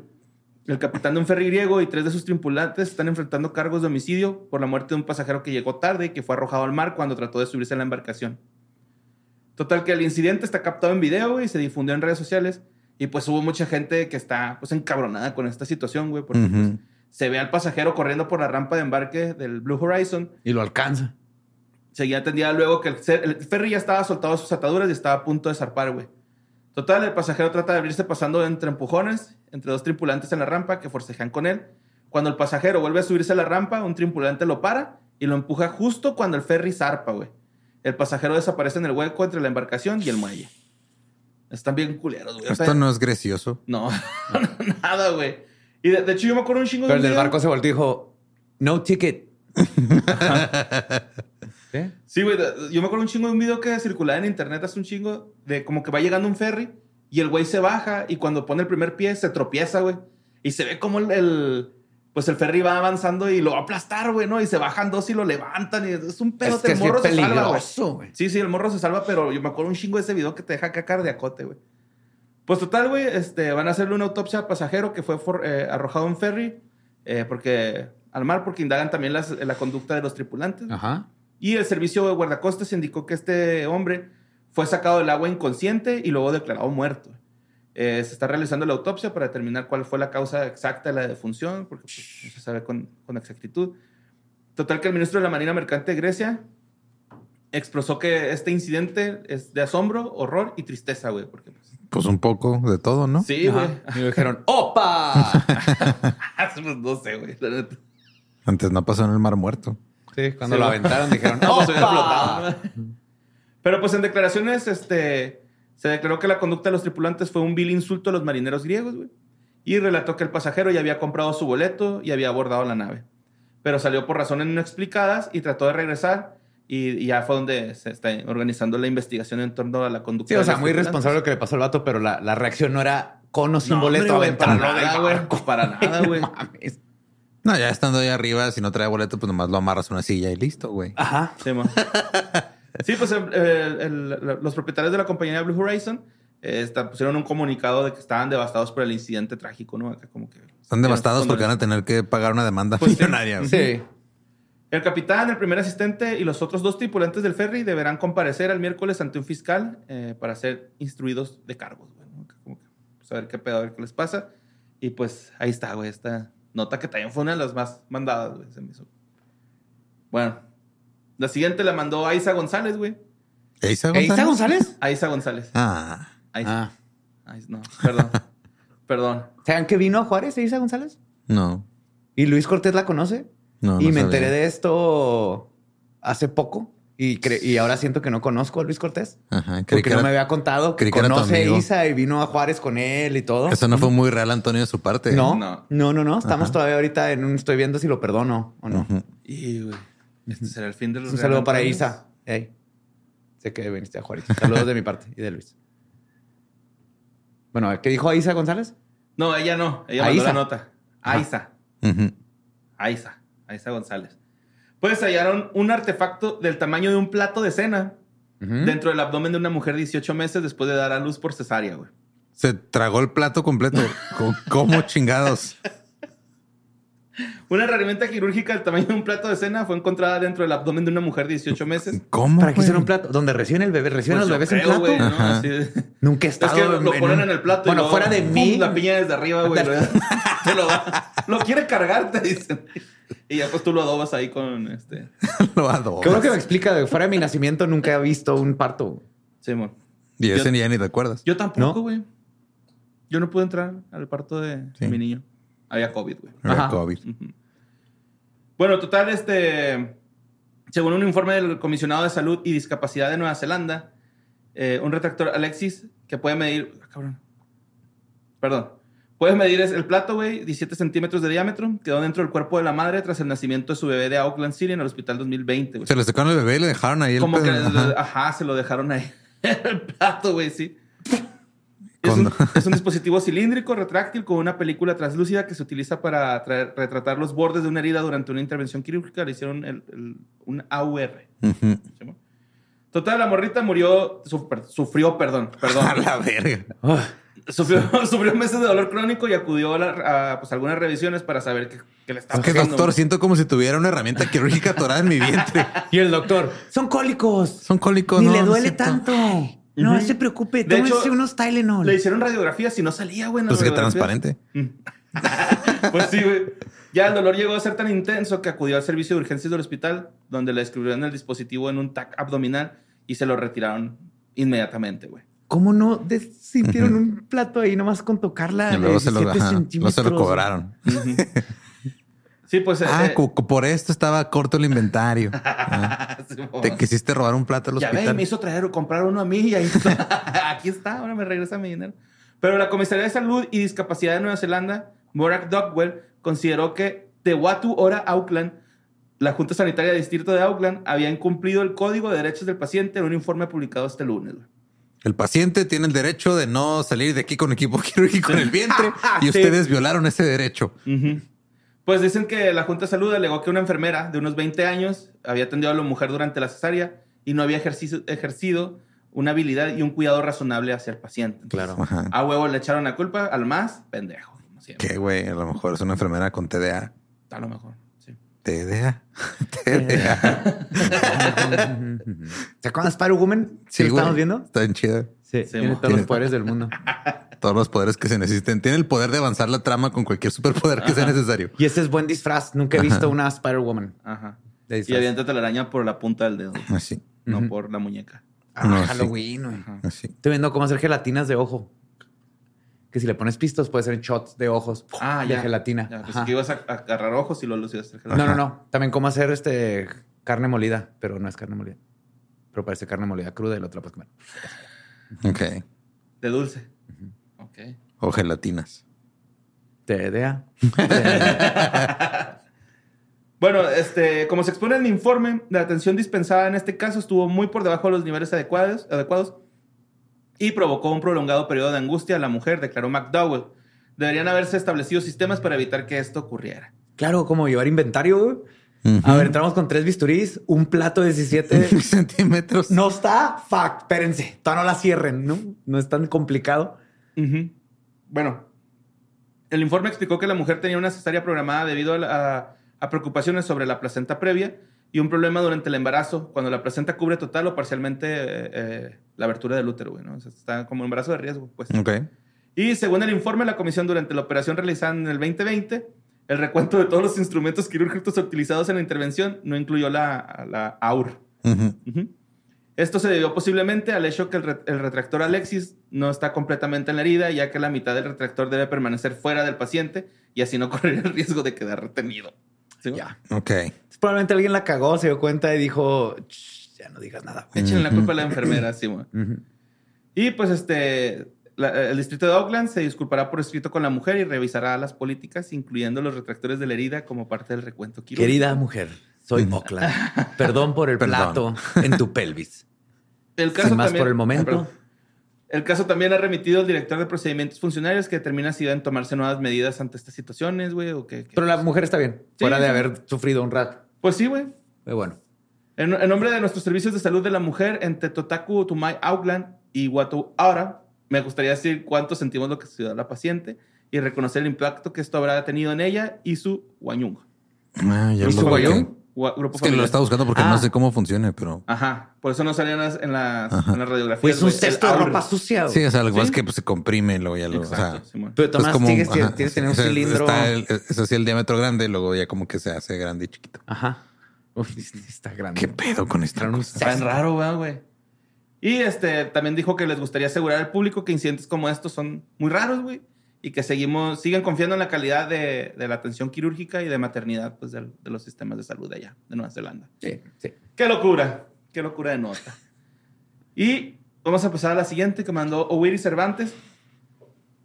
El capitán de un ferry griego y tres de sus tripulantes están enfrentando cargos de homicidio por la muerte de un pasajero que llegó tarde y que fue arrojado al mar cuando trató de subirse a la embarcación. Total que el incidente está captado en video, y se difundió en redes sociales. Y pues hubo mucha gente que está, pues, encabronada con esta situación, güey, porque pues, se ve al pasajero corriendo por la rampa de embarque del Blue Horizon. Y lo alcanza. Seguía atendida luego que el, el ferry ya estaba soltado de sus ataduras y estaba a punto de zarpar, güey. Total, el pasajero trata de abrirse pasando entre empujones, entre dos tripulantes en la rampa que forcejean con él. Cuando el pasajero vuelve a subirse a la rampa, un tripulante lo para y lo empuja justo cuando el ferry zarpa, güey. El pasajero desaparece en el hueco entre la embarcación y el muelle. Están bien culeros, güey. O sea, Esto no es gracioso. No, nada, güey. Y de, de hecho yo me acuerdo un chingo de Pero el un del video- barco se volteó y dijo, no ticket. ¿Qué? Sí, güey. de- Yo me acuerdo un chingo de un video que circulaba en internet hace un chingo de como que va llegando un ferry y el güey se baja y cuando pone el primer pie se tropieza, güey. Y se ve como el, el, pues el ferry va avanzando y lo va a aplastar, güey, ¿no? Y se bajan dos y lo levantan y es un pedo. Es que el morro se salva, güey. Sí, sí, el morro se salva, pero yo me acuerdo un chingo de ese video que te deja cacar de acote, güey. Pues total, güey, este, van a hacerle una autopsia al pasajero que fue for- eh, arrojado en ferry eh, porque, al mar porque indagan también las- la conducta de los tripulantes. Ajá. Y el servicio de guardacostas indicó que este hombre fue sacado del agua inconsciente y luego declarado muerto. Eh, se está realizando la autopsia para determinar cuál fue la causa exacta de la defunción, porque pues, no se sabe con, con exactitud. Total que el ministro de la Marina Mercante de Grecia expresó que este incidente es de asombro, horror y tristeza, güey. Porque, pues, Pues un poco de todo, ¿no? sí, güey. Y me dijeron, ¡opa! Pues, no sé, güey. la neta. Antes no pasó en el Mar Muerto. Sí, cuando Sí, lo aventaron dijeron, pues, había ¡opa! Pero pues en declaraciones, este, se declaró que la conducta de los tripulantes fue un vil insulto a los marineros griegos, güey. Y relató que el pasajero ya había comprado su boleto y había abordado la nave. Pero salió por razones no explicadas y trató de regresar. Y, y ya fue donde se está organizando la investigación en torno a la conducta. Sí, o sea, muy responsable lo que le pasó al vato, pero la, la reacción no era con o sin No, boleto hombre, güey, para nada, güey. Para nada, güey. No mames. No, ya estando ahí arriba, si no trae boleto, pues nomás lo amarras a una silla y listo, güey. Ajá. Sí. Sí, pues el- el- el- los propietarios de la compañía Blue Horizon eh, esta- pusieron un comunicado de que estaban devastados por el incidente trágico, ¿no? Acá como que Están devastados porque van a tener que pagar una demanda Pues sí. millonaria. güey. Sí. El capitán, el primer asistente y los otros dos tripulantes del ferry deberán comparecer al miércoles ante un fiscal eh, para ser instruidos de cargos, güey. ¿no? Como que, pues, a ver qué pedo, a ver qué les pasa. Y pues ahí está, güey, esta nota que también fue una de las más mandadas, güey. Se me hizo. Bueno, la siguiente la mandó Aiza González, güey. ¿Eiza González? ¿Eiza González? Aiza González. Ah, Aiza. Ah. Aiza, no, perdón. perdón. ¿Saben que vino a Juárez, Eiza González? no. Y Luis Cortés la conoce. No, y no me sabía. enteré de esto hace poco. Y, cre- y ahora siento que no conozco a Luis Cortés. Ajá, creí Porque que no era- me había contado que creí que conoce a. Isa y vino a Juárez con él y todo. Eso no fue muy real, Antonio, de su parte. No, No. no, no, no, Estamos Ajá. todavía ahorita en un... Estoy viendo si lo perdono o no. Y, güey, este será el fin de los Un saludo para. Isa. Sé que viniste a Juárez. Saludos de mi parte y de Luis. Bueno, ¿qué dijo Isa González? No, ella no. Ella A mandó Isa. la nota. Ajá. Aiza. Ujú. Aiza. Aiza González. Pues hallaron un artefacto del tamaño de un plato de cena dentro del abdomen de una mujer de 18 meses después de dar a luz por cesárea, güey. Se tragó el plato completo. Co- ¿Cómo chingados? Una herramienta quirúrgica del tamaño de un plato de cena fue encontrada dentro del abdomen de una mujer de 18 meses. ¿Cómo? ¿Para qué hicieron un plato? ¿Donde reciben el bebé? ¿Reciben Pues los bebés en creo, plato? güey, ¿no? Así de- Nunca he Es estado que lo, lo en ponen en el plato. y Bueno, luego, fuera de ¡pum! mí. La piña desde arriba, güey. lo- te lo da. Lo quiere cargar, te dicen. Y ya pues tú lo adobas ahí con este. Lo. Qué bueno que me explica. Fuera de mi nacimiento nunca he visto un parto. Simón. Y ese ni ya ni te acuerdas. Yo tampoco, ¿No? güey. Yo no pude entrar al parto de Sí. mi niño. Había COVID, güey. Ajá. COVID. Bueno, total, este. Según un informe del Comisionado de Salud y Discapacidad de Nueva Zelanda, eh, un retractor Alexis que puede medir. ah, cabrón. Perdón. Puede medir el plato, güey, 17 centímetros de diámetro. Quedó dentro del cuerpo de la madre tras el nacimiento de su bebé de Auckland City en el hospital 2020, güey. Se le sacaron el bebé y le dejaron ahí el Como que, pedo. Ajá. ajá. se lo dejaron ahí. el plato, güey, sí. Es un, es un dispositivo cilíndrico retráctil con una película translúcida que se utiliza para traer- retratar los bordes de una herida durante una intervención quirúrgica. Le hicieron el- el- un AUR. Total, la morrita murió, sufrió, perdón, perdón. A la verga. sufrió, sufrió meses de dolor crónico y acudió a, la- a, pues, algunas revisiones para saber qué, qué le estaba Es que, pasando. doctor, siento como si tuviera una herramienta quirúrgica atorada en mi vientre. Y el doctor, son cólicos. Son cólicos. Ni no, le duele tanto. No se preocupe. De Tómese hecho, unos Tylenol. Le hicieron radiografías y no salía, güey. Pues que transparente. Pues sí, güey. Ya el dolor llegó a ser tan intenso que acudió al servicio de urgencias del hospital, donde le descubrieron el dispositivo en un TAC abdominal y se lo retiraron inmediatamente, güey. ¿Cómo no sintieron un plato ahí nomás con tocarla? Y luego de se lo, 17 ajá, luego se lo cobraron. Sí, pues. Ah, eh, cu- cu- por esto estaba corto el inventario. Ah. Te quisiste robar un plato al ya ve, hospital. me hizo traer o comprar uno a mí y ahí está. Aquí está, ahora me regresa mi dinero. Pero la Comisaría de Salud y Discapacidad de Nueva Zelanda, Morak Dogwell, consideró que Te Watu Ora Auckland, la Junta Sanitaria del Distrito de Auckland, había incumplido el Código de Derechos del Paciente en un informe publicado este lunes. El paciente tiene el derecho de no salir de aquí con equipo quirúrgico en el vientre y Sí. ustedes violaron ese derecho. Ujú. Pues dicen que la Junta de Salud alegó que una enfermera de unos 20 años había atendido a la mujer durante la cesárea y no había ejercicio- ejercido una habilidad y un cuidado razonable hacia el paciente. Entonces, Claro. Ajá. A huevo le echaron la culpa al más pendejo. como siempre. ¿Qué, güey? A lo mejor es una enfermera con TDA. A lo mejor, sí. TDA. TDA. ¿Se acuerdan de Spider-Woman? ¿Sí, lo güey. estamos viendo? Está bien chida. Sí, Sí, tiene todos Tiene- los poderes del mundo. Todos los poderes que se necesiten. Tiene el poder de avanzar la trama con cualquier superpoder que sea necesario. Y ese es buen disfraz. Nunca he visto una Spider-Woman. Ajá. de Y disfraz. avienta telaraña por la punta del dedo, Así. no Ujú. por la muñeca. Ah, No, sí. Halloween, güey. Así. Estoy viendo cómo hacer gelatinas de ojo. Que si le pones pistos puede ser shots de ojos. Ah, de ya. gelatina. Ya, pues que ibas a, agarrar ojos y luego los ibas a hacer No, no, no. También cómo hacer este carne molida, pero no es carne molida. Pero parece carne molida cruda y la otra puedes comer. Ok. De dulce. Ok. O gelatinas. TDA. Bueno, este, como se expone en el informe, la atención dispensada en este caso estuvo muy por debajo de los niveles adecuados, adecuados y provocó un prolongado periodo de angustia a la mujer, declaró McDowell. Deberían haberse establecido sistemas para evitar que esto ocurriera. Claro, como llevar inventario. A ver, entramos con tres bisturís, un plato de 17 centímetros. No está. Fuck, espérense. Todavía no la cierren, ¿no? No es tan complicado. Bueno, el informe explicó que la mujer tenía una cesárea programada debido a, la- a- a preocupaciones sobre la placenta previa y un problema durante el embarazo, cuando la placenta cubre total o parcialmente eh, eh, la abertura del útero, güey, ¿no? O sea, está como embarazo de riesgo, pues. Ok. Y según el informe, la comisión durante la operación realizada en el 2020, el recuento de todos los instrumentos quirúrgicos utilizados en la intervención no incluyó la, la AUR. Esto se debió posiblemente al hecho que el, re- el retractor Alexis no está completamente en la herida, ya que la mitad del retractor debe permanecer fuera del paciente y así no correr el riesgo de quedar retenido. ¿Sí? Ya. Ok. Probablemente alguien la cagó, se dio cuenta y dijo, "Shh, ya no digas nada. güey". Échenle la culpa a la enfermera, sí, güey. Ujú. Y pues este, la- el distrito de Oakland se disculpará por escrito con la mujer y revisará las políticas, incluyendo los retractores de la herida como parte del recuento quirúrgico. Querida mujer, soy Oakland. Perdón por el Perdón. plato en tu pelvis. El caso Sin más también- por el Ah, momento. perdón. El caso también ha remitido al director de procedimientos funcionarios que determina si deben tomarse nuevas medidas ante estas situaciones, güey, o qué. qué- Pero la mujer está bien, Sí, fuera de sí. haber sufrido un rato. Pues sí, güey. Pero bueno. En, en nombre de nuestros servicios de salud de la mujer en Tetotaku, Tumai, Auckland y Watu Ahora, me gustaría decir cuánto sentimos lo que sucedió a la paciente y reconocer el impacto que esto habrá tenido en ella y su guayungo. Ah, ya ¿Y su lo guayón? Gua- Grupo Es que lo está buscando porque Ah. no sé cómo funcione, pero. Ajá. Por eso no salían en las, en las, Ajá. en las radiografías. Pues un güey. El cesto de ropa sucia. güey. Sí, o sea, lo que pasa ¿Sí? es que pues, se comprime y luego ya lo. o sea. Pero es Tomás, como- tienes, que- ajá, tienes que tener un o sea, cilindro. Está el- es así el diámetro grande, luego ya como que se hace grande y chiquito. Ajá. Uy, sí está grande. ¿Qué pedo con esta un? Está bien raro, ¿verdad, güey. Y este, también dijo que les gustaría asegurar al público que incidentes como estos son muy raros, güey. Y que seguimos, siguen confiando en la calidad de, de la atención quirúrgica y de maternidad pues, del- de, los sistemas de salud de allá, de Nueva Zelanda. Sí, sí. ¡Qué locura! ¡Qué locura de nota! Y vamos a pasar a la siguiente que mandó Owiri Cervantes.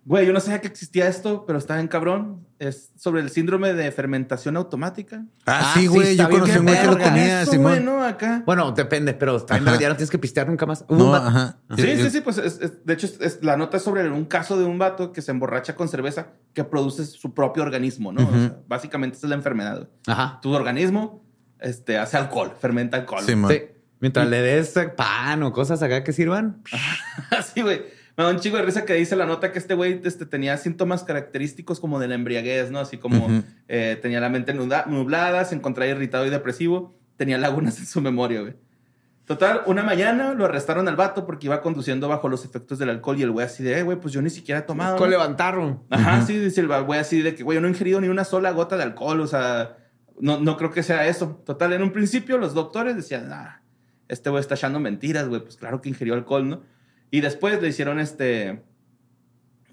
Güey, yo no sabía que existía esto, pero está bien cabrón. Es sobre el síndrome de fermentación automática. Ah, Ah, sí, sí, güey. está yo conocí qué un güey que lo tenía, Eso, Simón. güey, ¿no? Acá. Bueno, depende, pero en realidad no tienes que pistear nunca más. Un No, ajá. Sí, Yo- sí, yo- sí, pues es- es- de hecho es- la nota es sobre un caso de un vato que se emborracha con cerveza que produce su propio organismo, ¿no? O Ujú. sea, básicamente esa es la enfermedad. güey. Ajá. Tu organismo este, hace alcohol, fermenta alcohol. Sí, man. Sí. Mientras le des pan o cosas acá que sirvan. Así, güey. Me da un chico de risa que dice la nota que este güey este, tenía síntomas característicos como de la embriaguez, ¿no? Así como eh, tenía la mente nublada, se encontraba irritado y depresivo, tenía lagunas en su memoria, güey. Total, una mañana lo arrestaron al vato porque iba conduciendo bajo los efectos del alcohol y el güey así de, "Eh, güey, pues yo ni siquiera he tomado. Con ¿no?". levantaron. Ajá, sí, dice el güey así de que, güey, yo no he ingerido ni una sola gota de alcohol, o sea, no, no creo que sea eso. Total, en un principio los doctores decían, ah, este güey está echando mentiras, güey, pues claro que ingirió alcohol, ¿no? Y después le hicieron este,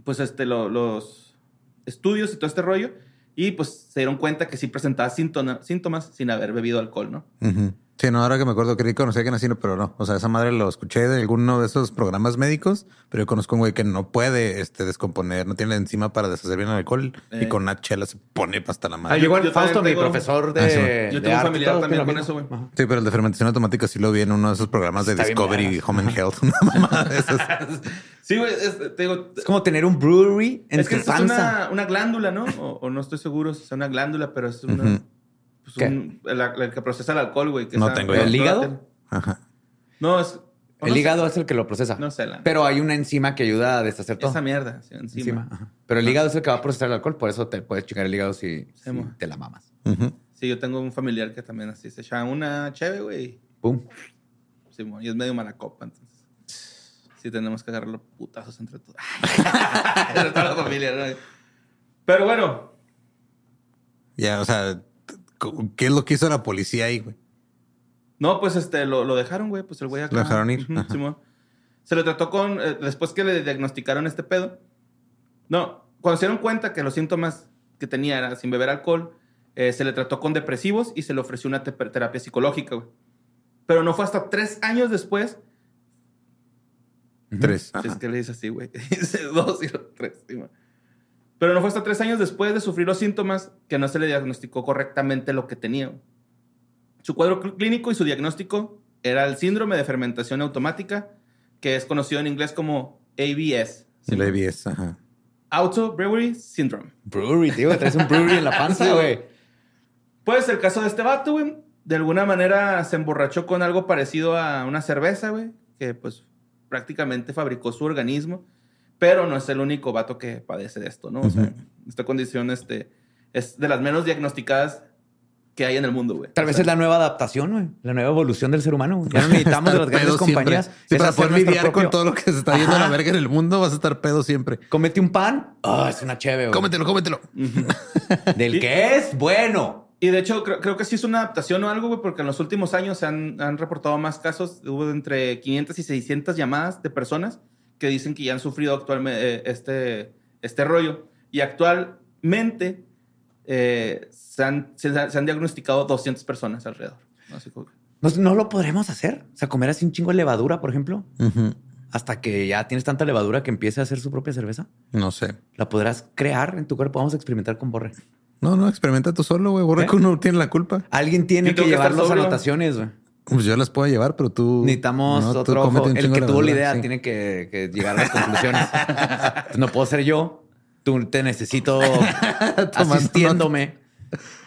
pues este, lo- los estudios y todo este rollo, y pues se dieron cuenta que sí presentaba síntona- síntomas sin haber bebido alcohol, ¿no? Ujú. Sí, no, ahora que me acuerdo, creí que conocía a alguien así, no, pero no. O sea, esa madre lo escuché de alguno de esos programas médicos, pero yo conozco un güey que no puede este, descomponer, no tiene la enzima para deshacer bien el alcohol y Eh. con una chela se pone hasta la Ah, madre. llegó el Yo Fausto, mi profesor de. Ah, sí. Yo de tengo un familiar también con mismo. eso, güey. Sí, pero el de fermentación automática sí lo vi en uno de esos programas de Está Discovery. Home and Health. Una mamada de esas. Sí, güey, es, te digo, Es como tener un brewery en es que tu es una, una glándula, ¿no? O, o no estoy seguro si es una glándula, pero es una... pues, ¿Qué? un- la que procesa el alcohol, güey. que No tengo idea. ¿El hígado? Ajá. No, es... El no sé. hígado es el que lo procesa. No sé, la- Pero hay una enzima que ayuda a deshacer todo. Esa mierda, sí, encima. Enzima, ajá. Pero el hígado es el que va a procesar el alcohol, por eso te puedes chingar el hígado si, te la mamas. Ujú. Sí, yo tengo un familiar que también así se echa una cheve, güey. Pum. Sí, y es medio mala copa, entonces. Sí, tenemos que agarrar los putazos entre todos. entre toda la familia, ¿no? Pero bueno, Ya, o sea, ¿qué es lo que hizo la policía ahí, güey? no, pues este, lo, lo dejaron, güey. Pues el güey acá. Lo dejaron ir. Simón. Se le trató con. eh, después que le diagnosticaron este pedo. No, cuando se dieron cuenta que los síntomas que tenía era sin beber alcohol, eh, se le trató con depresivos y se le ofreció una te- terapia psicológica, güey. Pero no fue hasta tres años después Tres. Si es que le dice así, güey. Dice dos y tres. sí, man. Pero no fue hasta tres años después de sufrir los síntomas que no se le diagnosticó correctamente lo que tenía. Su cuadro cl- clínico y su diagnóstico era el síndrome de fermentación automática, que es conocido en inglés como ABS. El ABS, ajá. Auto Brewery Syndrome. Brewery, tío. Traes un brewery en la panza, Sí, güey. Pues el caso de este vato, güey, de alguna manera se emborrachó con algo parecido a una cerveza, güey, que pues prácticamente fabricó su organismo, pero no es el único vato que padece de esto, ¿no? O sea, esta condición este, es de las menos diagnosticadas que hay en el mundo, güey. Tal O vez sea, es la nueva adaptación, güey. La nueva evolución del ser humano. Ya no necesitamos de las grandes compañías. Sí, para poder lidiar propio- con todo lo que se está yendo a la Ajá. verga en el mundo, vas a estar pedo siempre. Cómete un pan. Ah, es una chévere, güey. Cómetelo, cómetelo. Del que es bueno. Y de hecho, creo, creo que sí es una adaptación o algo, güey, porque en los últimos años se han, han reportado más casos. Hubo entre 500 y 600 llamadas de personas que dicen que ya han sufrido actualmente este, este rollo. Y actualmente eh, se, han, se han- se han diagnosticado 200 personas alrededor. ¿no? Así como que- No, no lo podremos hacer. O sea, comer así un chingo de levadura, por ejemplo, hasta que ya tienes tanta levadura que empiece a hacer su propia cerveza. No sé. La podrás crear en tu cuerpo. Vamos a experimentar con Borre. No, no, experimenta tú solo, güey. Borre ¿Eh? que uno tiene la culpa. Alguien tiene que que llevar las anotaciones, güey. Pues yo las puedo llevar, pero tú. Necesitamos no, otro ojo. El que tuvo la idea sí. tiene que, que llegar a las conclusiones. Entonces, no puedo ser yo. Tú te necesito asistiéndome.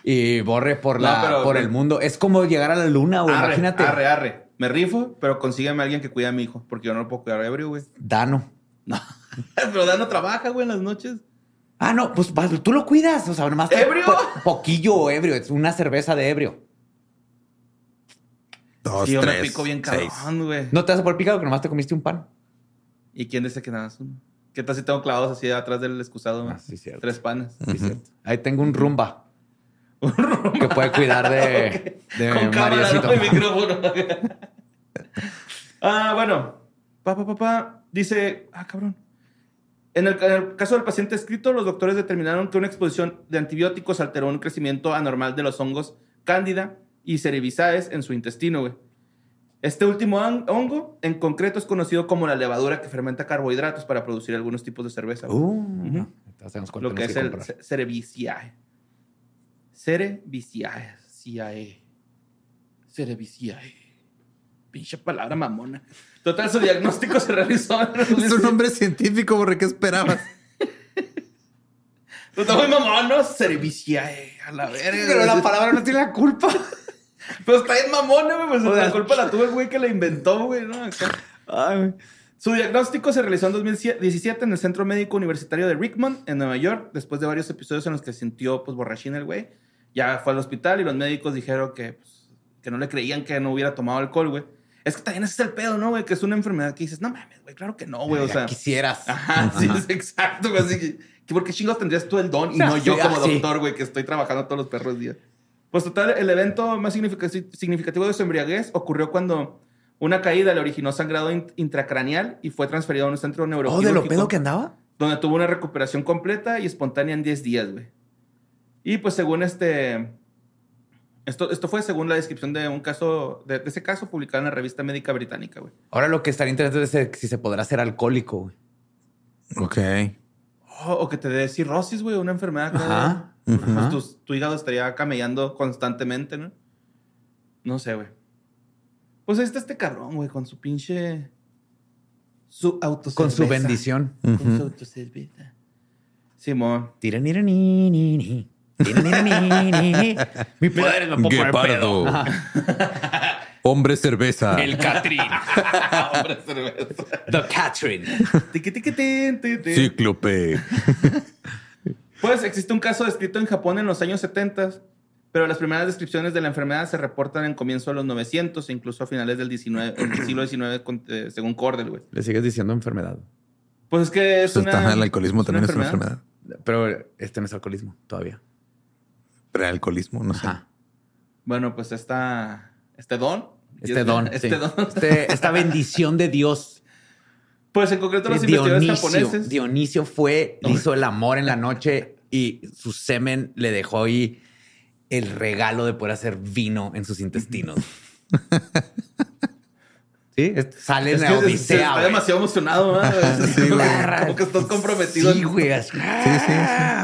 Y borre por, la, No, pero- por el mundo. Es como llegar a la luna, güey. Arre, Imagínate. arre, arre. Me rifo, pero consígueme a alguien que cuide a mi hijo, porque yo no lo puedo cuidar ebrio, güey. Dano. No. pero Dan no trabaja, güey, en las noches. Ah, no, pues tú lo cuidas. O sea, nomás ¿Ebrio? po- poquillo o ebrio. Es una cerveza de ebrio. Dos, Sí, yo tres, me pico bien seis. cabrón, güey. No te vas a por picado que nomás te comiste un pan. ¿Y quién dice que nada más uno? ¿Qué tal si tengo clavados así atrás del excusado? güey? Ah, sí, cierto. Tres panes. Sí, cierto. Ahí tengo un rumba. Que puede cuidar de, de Con cámara. ¿no? Y micrófono. ah, bueno. Papá, papá, dice... Ah, cabrón. En el, en el caso del paciente escrito, los doctores determinaron que una exposición de antibióticos alteró un crecimiento anormal de los hongos cándida y cerevisiae en su intestino, güey. Este último hon- hongo, en concreto, es conocido como la levadura que fermenta carbohidratos para producir algunos tipos de cerveza. Uh, tenemos cuál Lo que es el Cerevisiae. Cerevisiae. Ciae. Cerevisiae. Pinche palabra mamona. Total, su diagnóstico se realizó. Es un nombre científico, Borre. ¿Qué esperabas? Está muy mamón, ¿no? Cerevisiae. A la verga. Pero la palabra no tiene la culpa. Pero está bien mamona, güey. Pues O sea- la culpa la tuvo el güey que la inventó, güey, ¿no? Acá. Su diagnóstico se realizó en 2017 en el Centro Médico Universitario de Rickmond, en Nueva York, después de varios episodios en los que sintió pues borrachín el güey. Ya fue al hospital y los médicos dijeron que, pues, que no le creían que no hubiera tomado alcohol, güey. Es que también ese es el pedo, ¿no, güey? Que es una enfermedad que dices, no mames, güey, claro que no, güey. O Ya sea, quisieras. Ajá, sí, es exacto, güey. Así que, ¿por qué chingos tendrías tú el don y no yo sí, como ah, sí. doctor, güey, que estoy trabajando todos los perros días? Pues total, el evento más significa- significativo de su embriaguez ocurrió cuando una caída le originó sangrado int- intracraneal y fue transferido a un centro Oh, neuroquirúrgico. de lo pedo que andaba. Donde tuvo una recuperación completa y espontánea en 10 días, güey. Y pues según este... Esto, esto fue según la descripción de un caso, de, de ese caso publicado en la revista médica británica, güey. Ahora lo que estaría interesante es eh, si se podrá ser alcohólico, güey. Ok. Oh, o que te dé cirrosis, güey, una enfermedad. Pues Ujú. tu, tu hígado estaría camellando constantemente, ¿no? No sé, güey. Pues ahí está este cabrón, güey, con su pinche. Su autocerveza. Con su bendición. Con su autocerveza. Simón. Tiranirani. Tiranirani. Mi poder me puedo poner Guepardo. pedo. Ajá. Hombre cerveza. El Catrín. Hombre, cerveza. The tin. Cíclope. Pues existe un caso descrito en Japón en los años 70, pero las primeras descripciones de la enfermedad se reportan en comienzo de los 900 e incluso a finales del, 19, del siglo XIX, con- eh, según Cordell, güey. Le sigues diciendo enfermedad. Pues es que es Pues, una... el alcoholismo es también es una enfermedad. Pero este no es alcoholismo todavía. Prealcoholismo, no sé. Ajá. Bueno, pues esta, este don. Este don. Este sí. don. Este- esta bendición de Dios. Pues en concreto los investigadores Dionisio, japoneses. Dionisio fue, le hizo el amor en la noche y su semen le dejó ahí el regalo de poder hacer vino en sus intestinos. sí, es- sale Es en la se- se odisea. está demasiado emocionado, ¿no? Sí, güey. Como que estás comprometido. Sí, güey. sí, sí.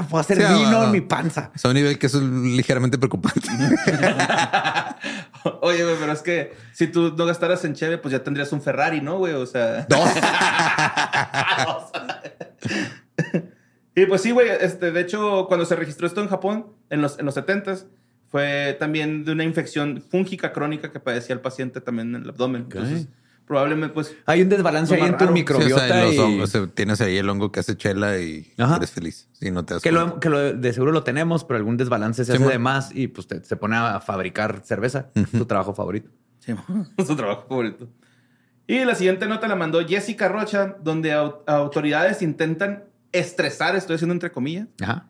Puedo hacer Sí, vino en mi panza. O sea, un nivel que eso es ligeramente preocupante. Oye, güey, pero es que si tú no gastaras en Cheve, pues ya tendrías un Ferrari, ¿no, güey? O sea. y pues sí, güey. Este, de hecho, cuando se registró esto en Japón, en los, en los 70s, fue también de una infección fúngica crónica que padecía el paciente también en el abdomen. Entonces, probablemente, pues. Hay un desbalance ahí en tu raro. Sí, o microbiota. sea, los y- hongos, o sea, tienes ahí el hongo que hace chela y Ajá. eres feliz. Y no te das Que, lo, que lo- de seguro lo tenemos, pero algún desbalance se Sí, hace mo- de más y pues te- se pone a fabricar cerveza. Su trabajo favorito. Sí, su trabajo favorito. Y la siguiente nota la mandó Jessica Rocha, donde au- autoridades intentan estresar, estoy haciendo entre comillas, Ajá.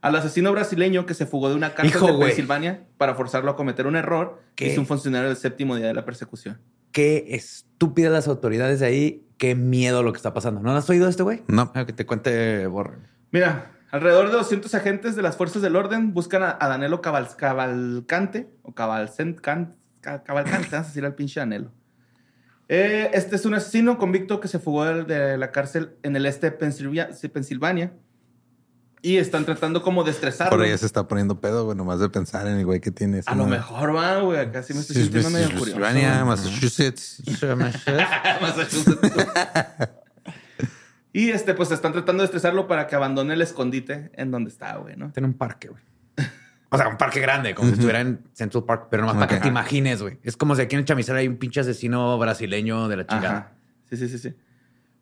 al asesino brasileño que se fugó de una cárcel Hijo, de. Pensilvania para forzarlo a cometer un error que hizo un funcionario del séptimo día de la persecución. Qué estúpidas las autoridades de ahí. Qué miedo lo que está pasando. ¿No has oído este güey? No. Ah, que te cuente, Borre. Mira, alrededor de 200 agentes de las fuerzas del orden buscan a, a Danilo Cabal- Cavalcante, o Cabalcent- Can- Ca- Cavalcante, vamos a decir al pinche Danilo. Eh, este es un asesino convicto que se fugó de, de la cárcel en el este de Pensilvania y están tratando como de estresarlo. Por ahí ya se está poniendo pedo, güey, nomás de pensar en el güey que tiene. A lo mejor va, güey, acá sí me estoy sintiendo medio curioso. Massachusetts. Massachusetts. y este, pues están tratando de estresarlo para que abandone el escondite en donde está, güey, ¿no? Tiene un parque, güey. O sea, un parque grande, como si estuviera en Central Park, pero nomás para que te imagines, güey. Es como si aquí en el chamizal hay un pinche asesino brasileño de la chingada. Ajá. Sí, sí, sí, sí.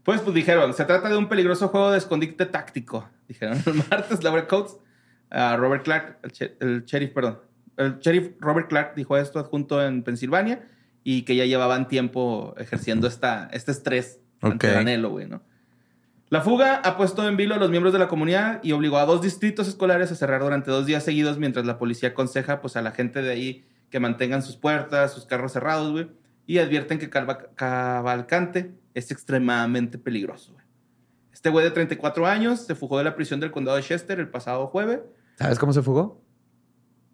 Pues, pues dijeron, se trata de un peligroso juego de escondite táctico. Dijeron el martes Laura Coates, a Robert Clark, el, che- el sheriff, perdón. El sheriff Robert Clark dijo esto adjunto en Pensilvania y que ya llevaban tiempo ejerciendo esta, este estrés ante Ok. el anhelo, güey, ¿no? La fuga ha puesto en vilo a los miembros de la comunidad y obligó a dos distritos escolares a cerrar durante dos días seguidos mientras la policía aconseja pues, a la gente de ahí que mantengan sus puertas, sus carros cerrados, güey. Y advierten que Cavalcante es extremadamente peligroso, güey. Este güey de 34 años se fugó de la prisión del condado de Chester el pasado jueves, ¿Sabes cómo se fugó?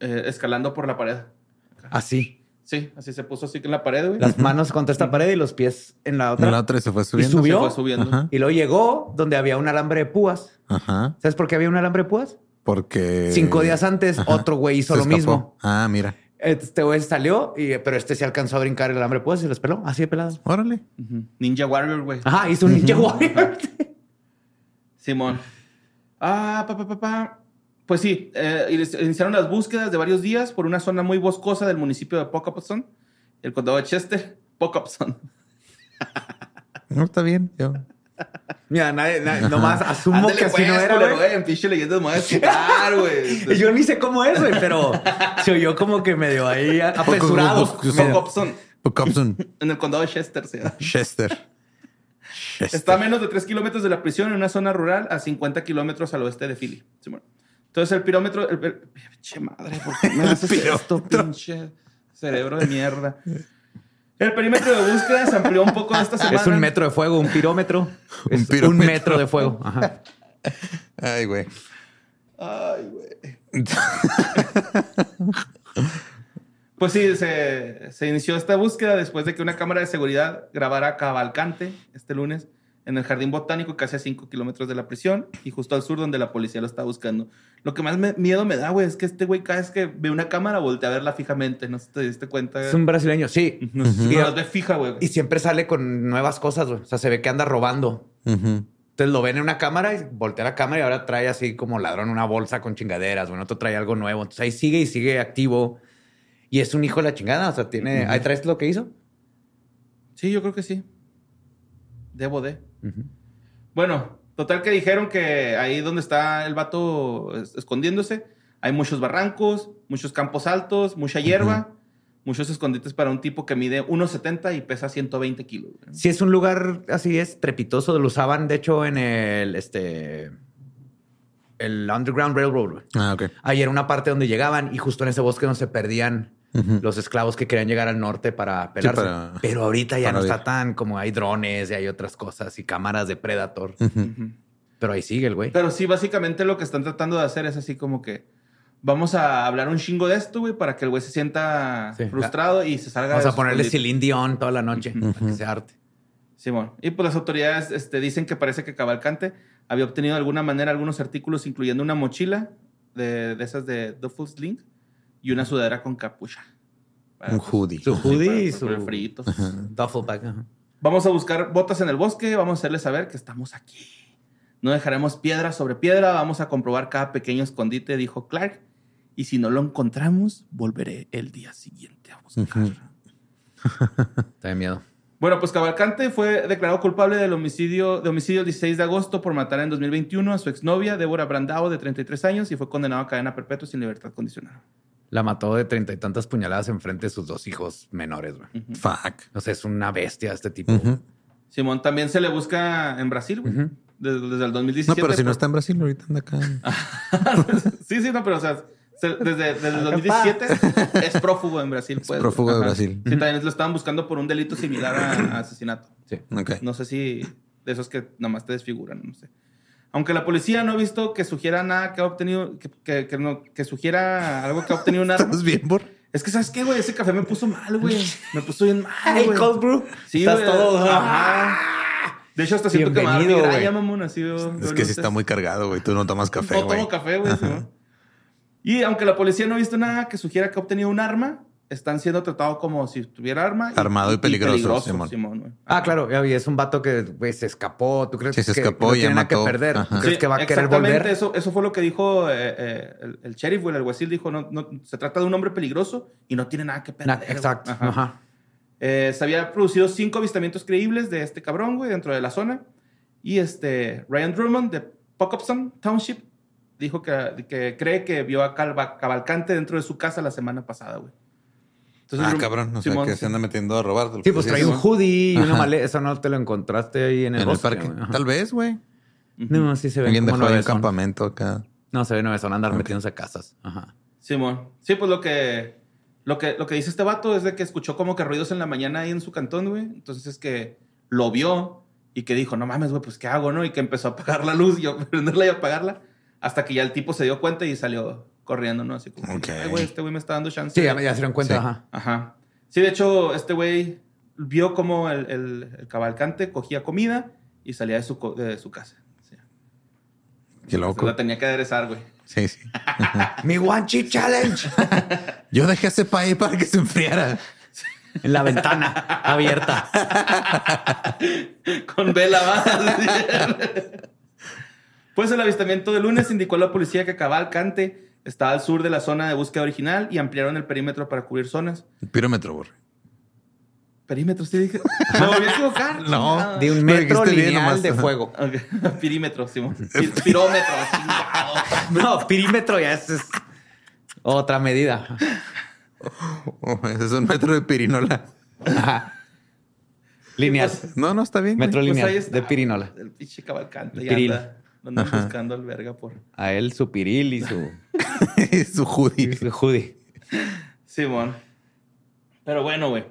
eh, escalando por la pared. Así. Sí, así se puso así que en la pared, güey. Las manos contra esta pared y los pies en la otra. En la otra se fue subiendo. subió? Se fue subiendo. Ajá. Y luego llegó donde había un alambre de púas. Ajá. ¿Sabes por qué había un alambre de púas? Porque. Cinco días antes, Ajá. otro güey hizo Se lo escapó. mismo. Ah, mira. Este güey salió, y, pero este se alcanzó a brincar el alambre de púas y los peló, así de pelado. Órale. Ninja Warrior, güey. Ajá, hizo un Ninja Warrior. Simón. Ah, pa, pa, pa, pa. Pues sí, eh, inici- iniciaron las búsquedas de varios días por una zona muy boscosa del municipio de Pocopson, el condado de Chester. Pocopson. No, está bien. Yo. Mira, nadie, nadie- nomás asumo Ándale, que así pues, no era, güey. En pinche leyendas me voy a escuchar, güey. Yo ni sé cómo es, güey, pero se oyó como que medio ahí apresurado. Pocopson, Pocopson. en el condado de Chester. sí. Chester. Está a menos de 3 kilómetros de la prisión en una zona rural a 50 kilómetros al oeste de Philly. Entonces el pirómetro... El, madre, ¿por qué me haces esto, pinche cerebro de mierda? El perímetro de búsqueda se amplió un poco esta semana. Es un metro de fuego, un pirómetro. Un, pirómetro. metro de fuego. Ajá. Ay, güey. Ay, güey. Pues sí, se, se inició esta búsqueda después de que una cámara de seguridad grabara a Cavalcante este lunes en el Jardín Botánico, casi a 5 kilómetros de la prisión y justo al sur donde la policía lo está buscando. Lo que más me- miedo me da, güey, es que este güey cada vez que ve una cámara voltea a verla fijamente. No sé si te diste cuenta. Es un brasileño, sí. No Y- las ve fija, güey. Y siempre sale con nuevas cosas, güey. O sea, se ve que anda robando. Ujú. Entonces lo ven en una cámara y voltea la cámara y ahora trae así como ladrón una bolsa con chingaderas. Bueno, otro trae algo nuevo. Entonces ahí sigue y sigue activo. Y es un hijo de la chingada. O sea, tiene. Ahí traes lo que hizo. Sí, yo creo que sí. Debo de. Bueno, total que dijeron que ahí donde está el vato es- escondiéndose, hay muchos barrancos, muchos campos altos, mucha hierba, muchos escondites para un tipo que mide 1,70 y pesa 120 kilos. güey. Si es un lugar así estrepitoso, lo usaban de hecho en el este el Underground Railroad. Ah, ok. Ahí era una parte donde llegaban y justo en ese bosque donde se perdían Los esclavos que querían llegar al norte para pelarse. para- Pero ahorita ya no está tan como hay drones y hay otras cosas y cámaras de Predator. Pero ahí sigue el güey. Pero sí, básicamente lo que están tratando de hacer es así como que vamos a hablar un chingo de esto, güey, para que el güey se sienta Sí. frustrado y se salga Vamos de a ponerle Dion toda la noche para que se arte. Simón. Y pues las autoridades este, dicen que parece que Cavalcante había obtenido de alguna manera algunos artículos, incluyendo una mochila de, de esas de Duffel's Link y una sudadera con capucha. Un hoodie. Su hoodie y su duffel bag. ajá. Vamos a buscar botas en el bosque, vamos a hacerles saber que estamos aquí. No dejaremos piedra sobre piedra, vamos a comprobar cada pequeño escondite, dijo Clark. Y si no lo encontramos, volveré el día siguiente a buscar. Ujú. Te da miedo. Bueno, pues Cavalcante fue declarado culpable del homicidio, de homicidio el 16 de agosto por matar en 2021 a su exnovia, Débora Brandao, de 33 años, y fue condenado a cadena perpetua sin libertad condicional. La mató de treinta y tantas puñaladas enfrente de sus dos hijos menores, güey. Fuck. O sea, es una bestia este tipo. Simón también se le busca en Brasil, güey. Ujú. desde, desde el No, 2017. pero si no por- está en Brasil, ahorita anda acá. sí, sí, no, pero o sea, se- desde, desde el 2017 es prófugo en Brasil. pues. prófugo de Ajá. Brasil. Sí, también lo estaban buscando por un delito similar a, a asesinato. Sí. Ok. No sé si de esos que nada más te desfiguran, no sé. Aunque la policía no ha visto que sugiera nada que ha obtenido, que, que, que no, que sugiera algo que ha obtenido un arma. ¿Estás bien, Bor? Es que, ¿sabes qué, güey? Ese café me puso mal, güey. Me puso bien mal, Hey, güey. cold brew. Sí, Estás güey. todo- Ajá. De hecho, hasta siento que me va a dar Bienvenido, migraña, güey. mamón. Así, veo- Es veo que sí está muy cargado, güey. Tú no tomas café, No güey. tomo café, güey. Y aunque la policía no ha visto nada que sugiera que ha obtenido un arma, están siendo tratados como si tuviera arma. Armado y peligroso, Simón. güey. Ah, claro. Y es un vato que güey, se escapó. ¿Tú crees Sí, se que escapó no y ya tiene nada que perder? Ajá. ¿Tú crees Sí, que va a querer exactamente, volver? Eso, eso fue lo que dijo eh, eh, el, el sheriff, el alguacil. Dijo, no, no, se trata de un hombre peligroso y no tiene nada que perder. Na- exacto. Ajá. Ajá. Eh, se había producido cinco avistamientos creíbles de este cabrón, güey, dentro de la zona. Y este, Ryan Drummond de Pocopson Township dijo que, que cree que vio a Calva- Cavalcante dentro de su casa la semana pasada, güey. Entonces, Ah, cabrón. O sea, que se anda metiendo a robar. Sí, pues trae un hoodie y una maleta. Eso no te lo encontraste ahí en el, en el parque. Tal vez, güey. No, sí se ve Alguien como dejó ahí un campamento acá. No, se ve nueve son andar metiéndose a casas. Ajá. Simón. Sí, pues lo que, lo que, lo que dice este vato es de que escuchó como que ruidos en la mañana ahí en su cantón, güey. Entonces es que lo vio y que dijo, no mames, güey, pues ¿qué hago, no? Y que empezó a apagar la luz y yo prenderla y apagarla hasta que ya el tipo se dio cuenta y salió corriendo, ¿no? Así como. "Ay, güey, este güey me está dando chance. Sí, ya, ya se dieron cuenta. Sí. Ajá. Ajá. Sí, de hecho, este güey vio como el, el- el cavalcante cogía comida y salía de su, de su casa. Sí. Qué loco. La tenía que aderezar, güey. Sí, sí. Mi One Chip Challenge. Yo dejé ese país para que se enfriara. en la ventana abierta. Con vela más. pues el avistamiento de lunes indicó a la policía que Cavalcante estaba al sur de la zona de búsqueda original y ampliaron el perímetro para cubrir zonas. El pirómetro, Bor. Perímetro, sí dije. Me volví a equivocar. No. chingado. De un metro lineal nomás. de fuego. Ok. Perímetro, Simón. Pi- Pirómetro, chingado. No, perímetro ya es, es otra medida. Oh, ese es un metro de pirinola. Ajá. Lineal. No, no, está bien. Metro Pues lineal está. de pirinola. El pinche Cavalcante. El. Lo andan Ajá. buscando al verga por. A él su piril y su, su hoodie. su hoodie. Simón. Pero bueno, güey.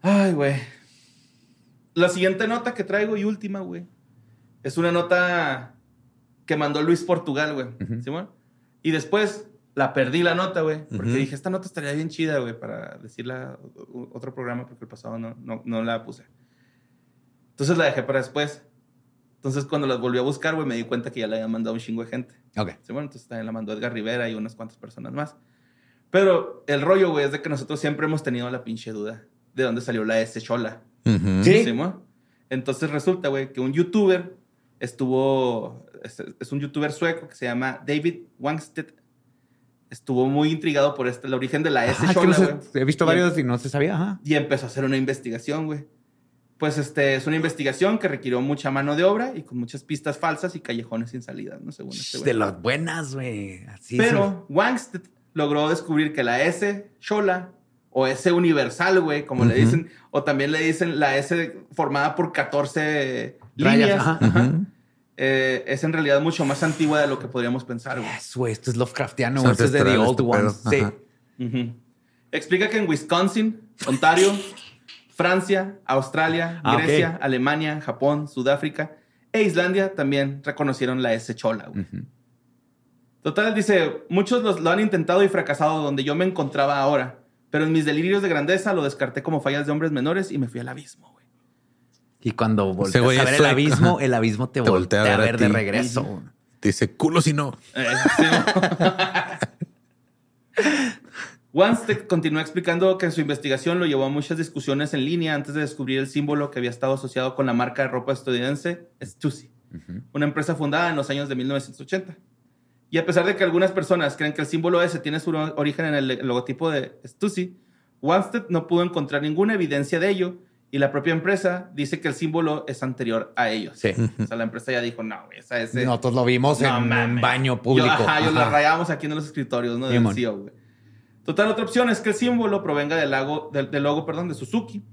Ay, güey. La siguiente nota que traigo y última, güey, es una nota que mandó Luis Portugal, güey. Simón. Y después La perdí la nota, güey. Porque dije, esta nota estaría bien chida, güey, para decirla otro programa, porque el pasado no, no, no la puse. Entonces la dejé para después. Entonces cuando la volví a buscar, güey, me di cuenta que ya la habían mandado un chingo de gente. Ok. Sí, bueno, entonces también la mandó Edgar Rivera y unas cuantas personas más. Pero el rollo, güey, es de que nosotros siempre hemos tenido la pinche duda de dónde salió la S Chola. Sí. Entonces resulta, güey, que un youtuber estuvo. Es, es un youtuber sueco que se llama David Wangstedt. Estuvo muy intrigado por este, el origen de la S Ah, que Chola, no he visto Y- varios y no se sabía. Ajá. Y empezó a hacer una investigación, güey. Pues este es una investigación que requirió mucha mano de obra y con muchas pistas falsas y callejones sin salida, ¿no? Según este güey. De las buenas, güey. Así Pero Wangstedt logró descubrir que la S Shola o S universal, güey, como le dicen, o también le dicen la S formada por 14 Rayas, líneas, ajá. ajá, Ujú. eh, es en realidad mucho más antigua de lo que podríamos pensar, güey. Yes, güey. Esto es Lovecraftiano. Esto es de The Old este. Ones. Sí. Explica que en Wisconsin, Ontario, Francia, Australia, Ah. Grecia, Alemania, Japón, Sudáfrica e Islandia también reconocieron la S Chola, güey. Total, dice, muchos los- lo han intentado y fracasado donde yo me encontraba ahora, pero en mis delirios de grandeza lo descarté como fallas de hombres menores y me fui al abismo, güey. Y cuando volteas güey a ver el abismo, el abismo te, Te voltea, a ver, de regreso. Te dice culo si no. Eh, sí. Wanstead continuó explicando que su investigación lo llevó a muchas discusiones en línea antes de descubrir el símbolo que había estado asociado con la marca de ropa estadounidense Stussy, una empresa fundada en los años de 1980. Y a pesar de que algunas personas creen que el símbolo S tiene su origen en el logotipo de Stussy, Wanstead no pudo encontrar ninguna evidencia de ello y la propia empresa dice que el símbolo es anterior a ellos. Sí. O sea, la empresa ya dijo, no, esa S... Nosotros lo vimos No en un baño público. Yo, ajá, yo la Ajá. rayamos aquí en los escritorios, ¿no? Del. CEO, güey. Total, otra opción es que el símbolo provenga del, lago, del, del logo perdón, de Suzuki,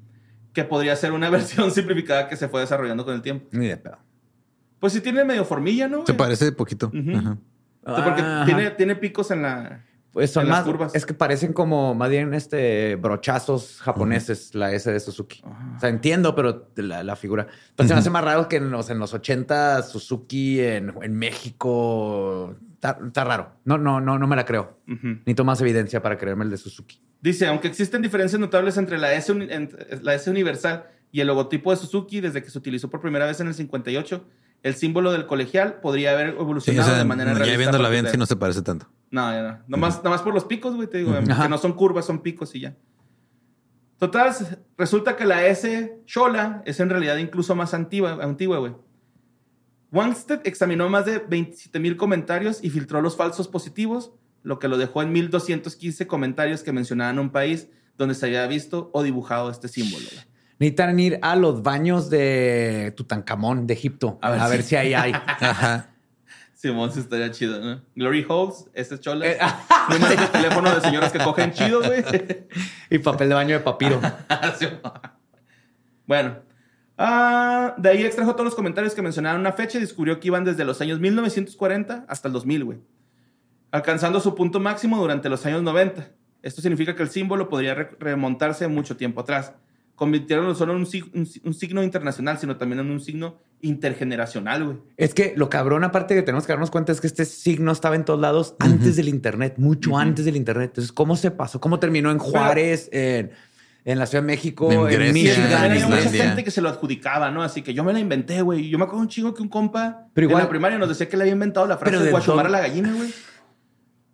que podría ser una versión simplificada que se fue desarrollando con el tiempo. Ni de pedo. Pues sí tiene medio formilla, ¿no? Se parece poquito. Ajá. O sea, porque Ajá. tiene, tiene picos en la... Pues son en las más curvas. Es que parecen como más bien este brochazos japoneses, la S de Suzuki. O sea, entiendo, pero la, la figura. Pues se me hace más raro que en los, en los 80 Suzuki en, en México. Está, está raro. No, no, no, no me la creo. Ujú. Necesito más evidencia para creerme el de Suzuki. Dice, aunque existen diferencias notables entre la S, la S universal y el logotipo de Suzuki desde que se utilizó por primera vez en el 58, el símbolo del colegial podría haber Sí, evolucionado o sea, de manera ya realista a viéndola bien, sí no se parece tanto. No, ya no. Nomás, nomás por los picos, güey, te digo. Que no son curvas, son picos y ya. Total, resulta que la S Shola es en realidad incluso más antigua, antigua, güey. Wangstead examinó más de 27 mil comentarios y filtró los falsos positivos, lo que lo dejó en 1215 comentarios que mencionaban un país donde se había visto o dibujado este símbolo. Necesitan ir a los baños de Tutankamón, de Egipto, A a ver si- si ahí hay. Ajá. Simón, sí estaría chido, ¿no? Glory Holes, ese es Chola. Eh, Número de teléfono de señoras que cogen chido, güey. y papel de baño de papiro. Bueno, ah, de ahí extrajo todos los comentarios que mencionaban una fecha y descubrió que iban desde los años 1940 hasta el 2000, güey. Alcanzando su punto máximo durante los años 90. Esto significa que el símbolo podría re- remontarse mucho tiempo atrás. Convirtieron no solo en un, sig- un si- un signo internacional, sino también en un signo intergeneracional, güey. Es que lo cabrón, aparte que tenemos que darnos cuenta, es que este signo estaba en todos lados antes del Internet, mucho antes del Internet. Entonces, ¿cómo se pasó? ¿Cómo terminó en Juárez, en, en la Ciudad de México, En en, Michigan? había mucha gente que se lo adjudicaba, ¿no? Así que yo me la inventé, güey. Yo me acuerdo un chingo que un compa Pero igual- en la primaria nos decía que le había inventado la frase Pero de guachumar a la gallina, güey.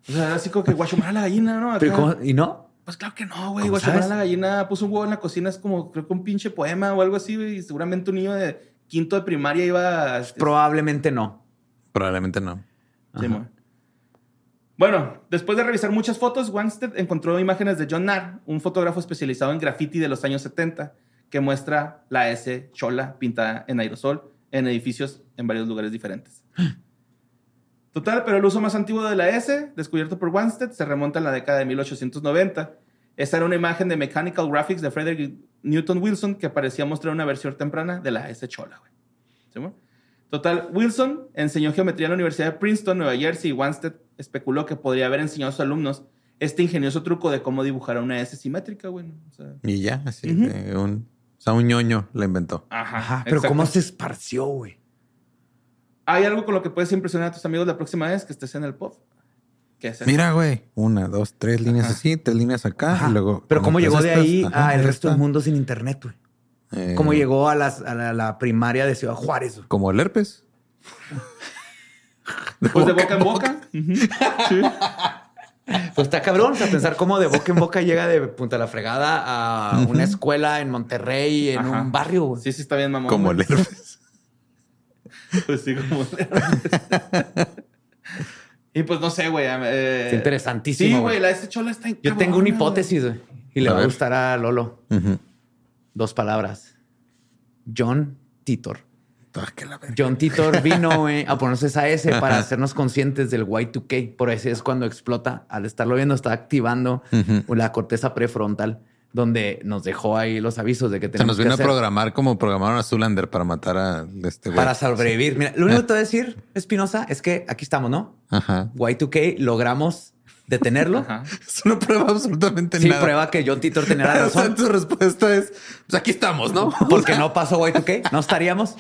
O sea, era así como que guachumar a la gallina, ¿no? Pero Acá. ¿cómo? ¿Y no? Pues claro que no, güey. ¿Cómo Guachumar a la gallina puso un huevo en la cocina, es como, creo que un pinche poema o algo así, güey. Y seguramente un niño de quinto de primaria iba a... Probablemente no. Probablemente no. Sí. Bueno, después de revisar muchas fotos, Wanstead encontró imágenes de John Narr, un fotógrafo especializado en graffiti de los años 70, que muestra la S chola pintada en aerosol en edificios en varios lugares diferentes. Total, pero el uso más antiguo de la S, descubierto por Wanstead, se remonta a la década de 1890. Esta era una imagen de Mechanical Graphics de Frederick Newton Wilson que parecía mostrar una versión temprana de la S chola, güey. Total, Wilson enseñó geometría en la Universidad de Princeton, Nueva Jersey, y Wanstead especuló que podría haber enseñado a sus alumnos este ingenioso truco de cómo dibujar una S simétrica, güey. ¿no? O sea, Y ya, así. De un, o sea, un ñoño la inventó. ajá. Ajá, pero exacto. ¿cómo se esparció, güey? Hay algo con lo que puedes impresionar a tus amigos la próxima vez que estés en el pub. ¿Qué es? Mira, güey. Una, dos, tres líneas así, tres líneas acá. Ajá. Y luego. Pero cómo llegó de ahí al resto del mundo sin internet, güey. Eh, Cómo llegó a, las, a la, la primaria de Ciudad Juárez. Como el herpes. Pues de boca en boca. Sí. Pues está cabrón, o sea, pensar cómo de boca en boca llega de punta la fregada a una escuela en Monterrey, en Ajá. un barrio. Sí, sí, está bien, mamón. Como el herpes. Pues sí, como el Y pues no sé, güey. eh, Es interesantísimo, Sí, güey. la de este chola está Yo tengo una hipótesis güey, y le A va a gustar a Lolo. Ujú. Dos palabras. John Titor. Ah. John Titor vino güey, a ponerse esa S para hacernos conscientes del Y2K. Por eso es cuando explota. Al estarlo viendo, está activando la corteza prefrontal, donde nos dejó ahí los avisos de que Se tenemos nos vino que a programar como programaron a Zulander para matar a este güey. para sobrevivir. Mira, lo único que te voy a decir, Espinosa, es que aquí estamos, ¿no? Ajá. Y2K logramos detenerlo. Ajá. Eso no prueba absolutamente Sí, nada. prueba que John Titor tenía la O sea, razón. tu respuesta es, pues aquí estamos, ¿no? Porque no pasó Y2K, no estaríamos.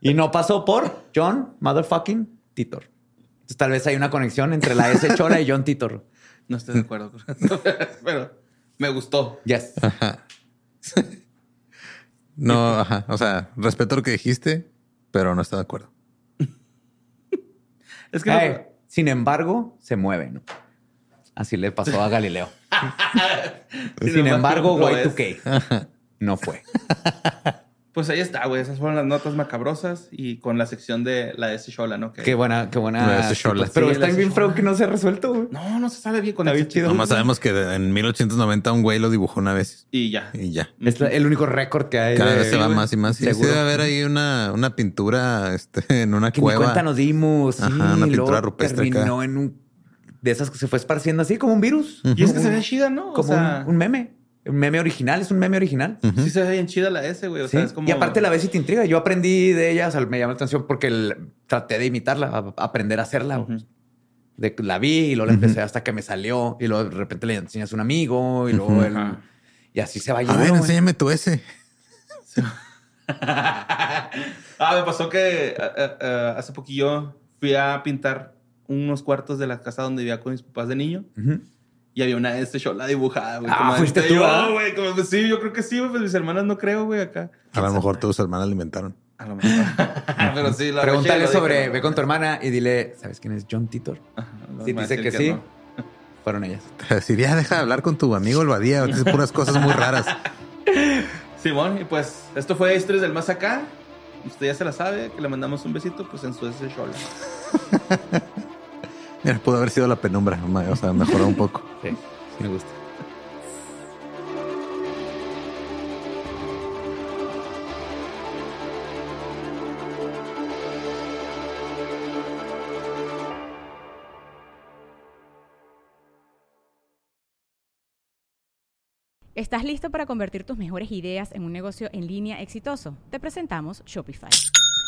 Y no pasó por John Motherfucking Titor. Entonces, tal vez hay una conexión entre la S Chola y John Titor. No estoy de acuerdo. con eso, Pero me gustó. Yes. Ajá. No, ajá. O sea, respeto lo que dijiste, pero no estoy de acuerdo. Es que Eh, sin embargo, se mueve, ¿no? Así le pasó a Galileo. Sin embargo, embargo, lo Y2K no fue. pues ahí está, güey. Esas fueron las notas macabrosas y con la sección de la de ese chola, ¿no? Que- Qué buena, qué buena. La Chola. Pero Sí, está bien feo que no se ha resuelto, güey. No, no se sabe bien con bien chido. Nomás sabemos que de- en 1890 un güey lo dibujó una vez Y ya. y ya. Es la- el único récord que hay. Cada de- vez se va güey. más y más. Y sí Seguro. debe haber ahí una, una pintura este, en una Que ni cueva. cuenta nos dimos. Sí, Ajá, una pintura rupestre acá. terminó en un de esas que se fue esparciendo así como un virus. Y es que se ve chida, ¿no? O Como sea, un, un meme. Un meme original, es un meme original. sí se ve bien chida la S, güey. O Sí. sea, es como... Y aparte la ves y te intriga. Yo aprendí de ella, o sea, me llamó la atención porque el- traté de imitarla, a- aprender a hacerla. De la vi y luego la empecé hasta que me salió y luego de repente le enseñas a un amigo y luego y así se va A yendo. ver, enséñame tu S. ah, me pasó que eh, eh, eh, hace poquillo fui a pintar unos cuartos de la casa donde vivía con mis papás de niño y había una S chola dibujada, güey. Ah, como fuiste este, tú, yo, ¿ah? güey. Como, pues, sí, yo creo que sí, güey. Pues mis hermanas no creo, güey, acá. A lo mejor tus hermanas alimentaron. A lo mejor. Pero sí, la Pregúntale sobre, ve con tu hermana y dile, ¿sabes quién es John Titor? Si dice que sí, no. fueron ellas. Te diría, deja de hablar con tu amigo el Badía. Dice puras cosas muy raras. Simón, y pues esto fue Historias del Más Acá. Usted ya se la sabe, que le mandamos un besito pues en su S chola. Mira, pudo haber sido la penumbra. O sea, mejoró un poco. Sí, sí me gusta. ¿Estás listo para convertir tus mejores ideas en un negocio en línea exitoso? Te presentamos Shopify.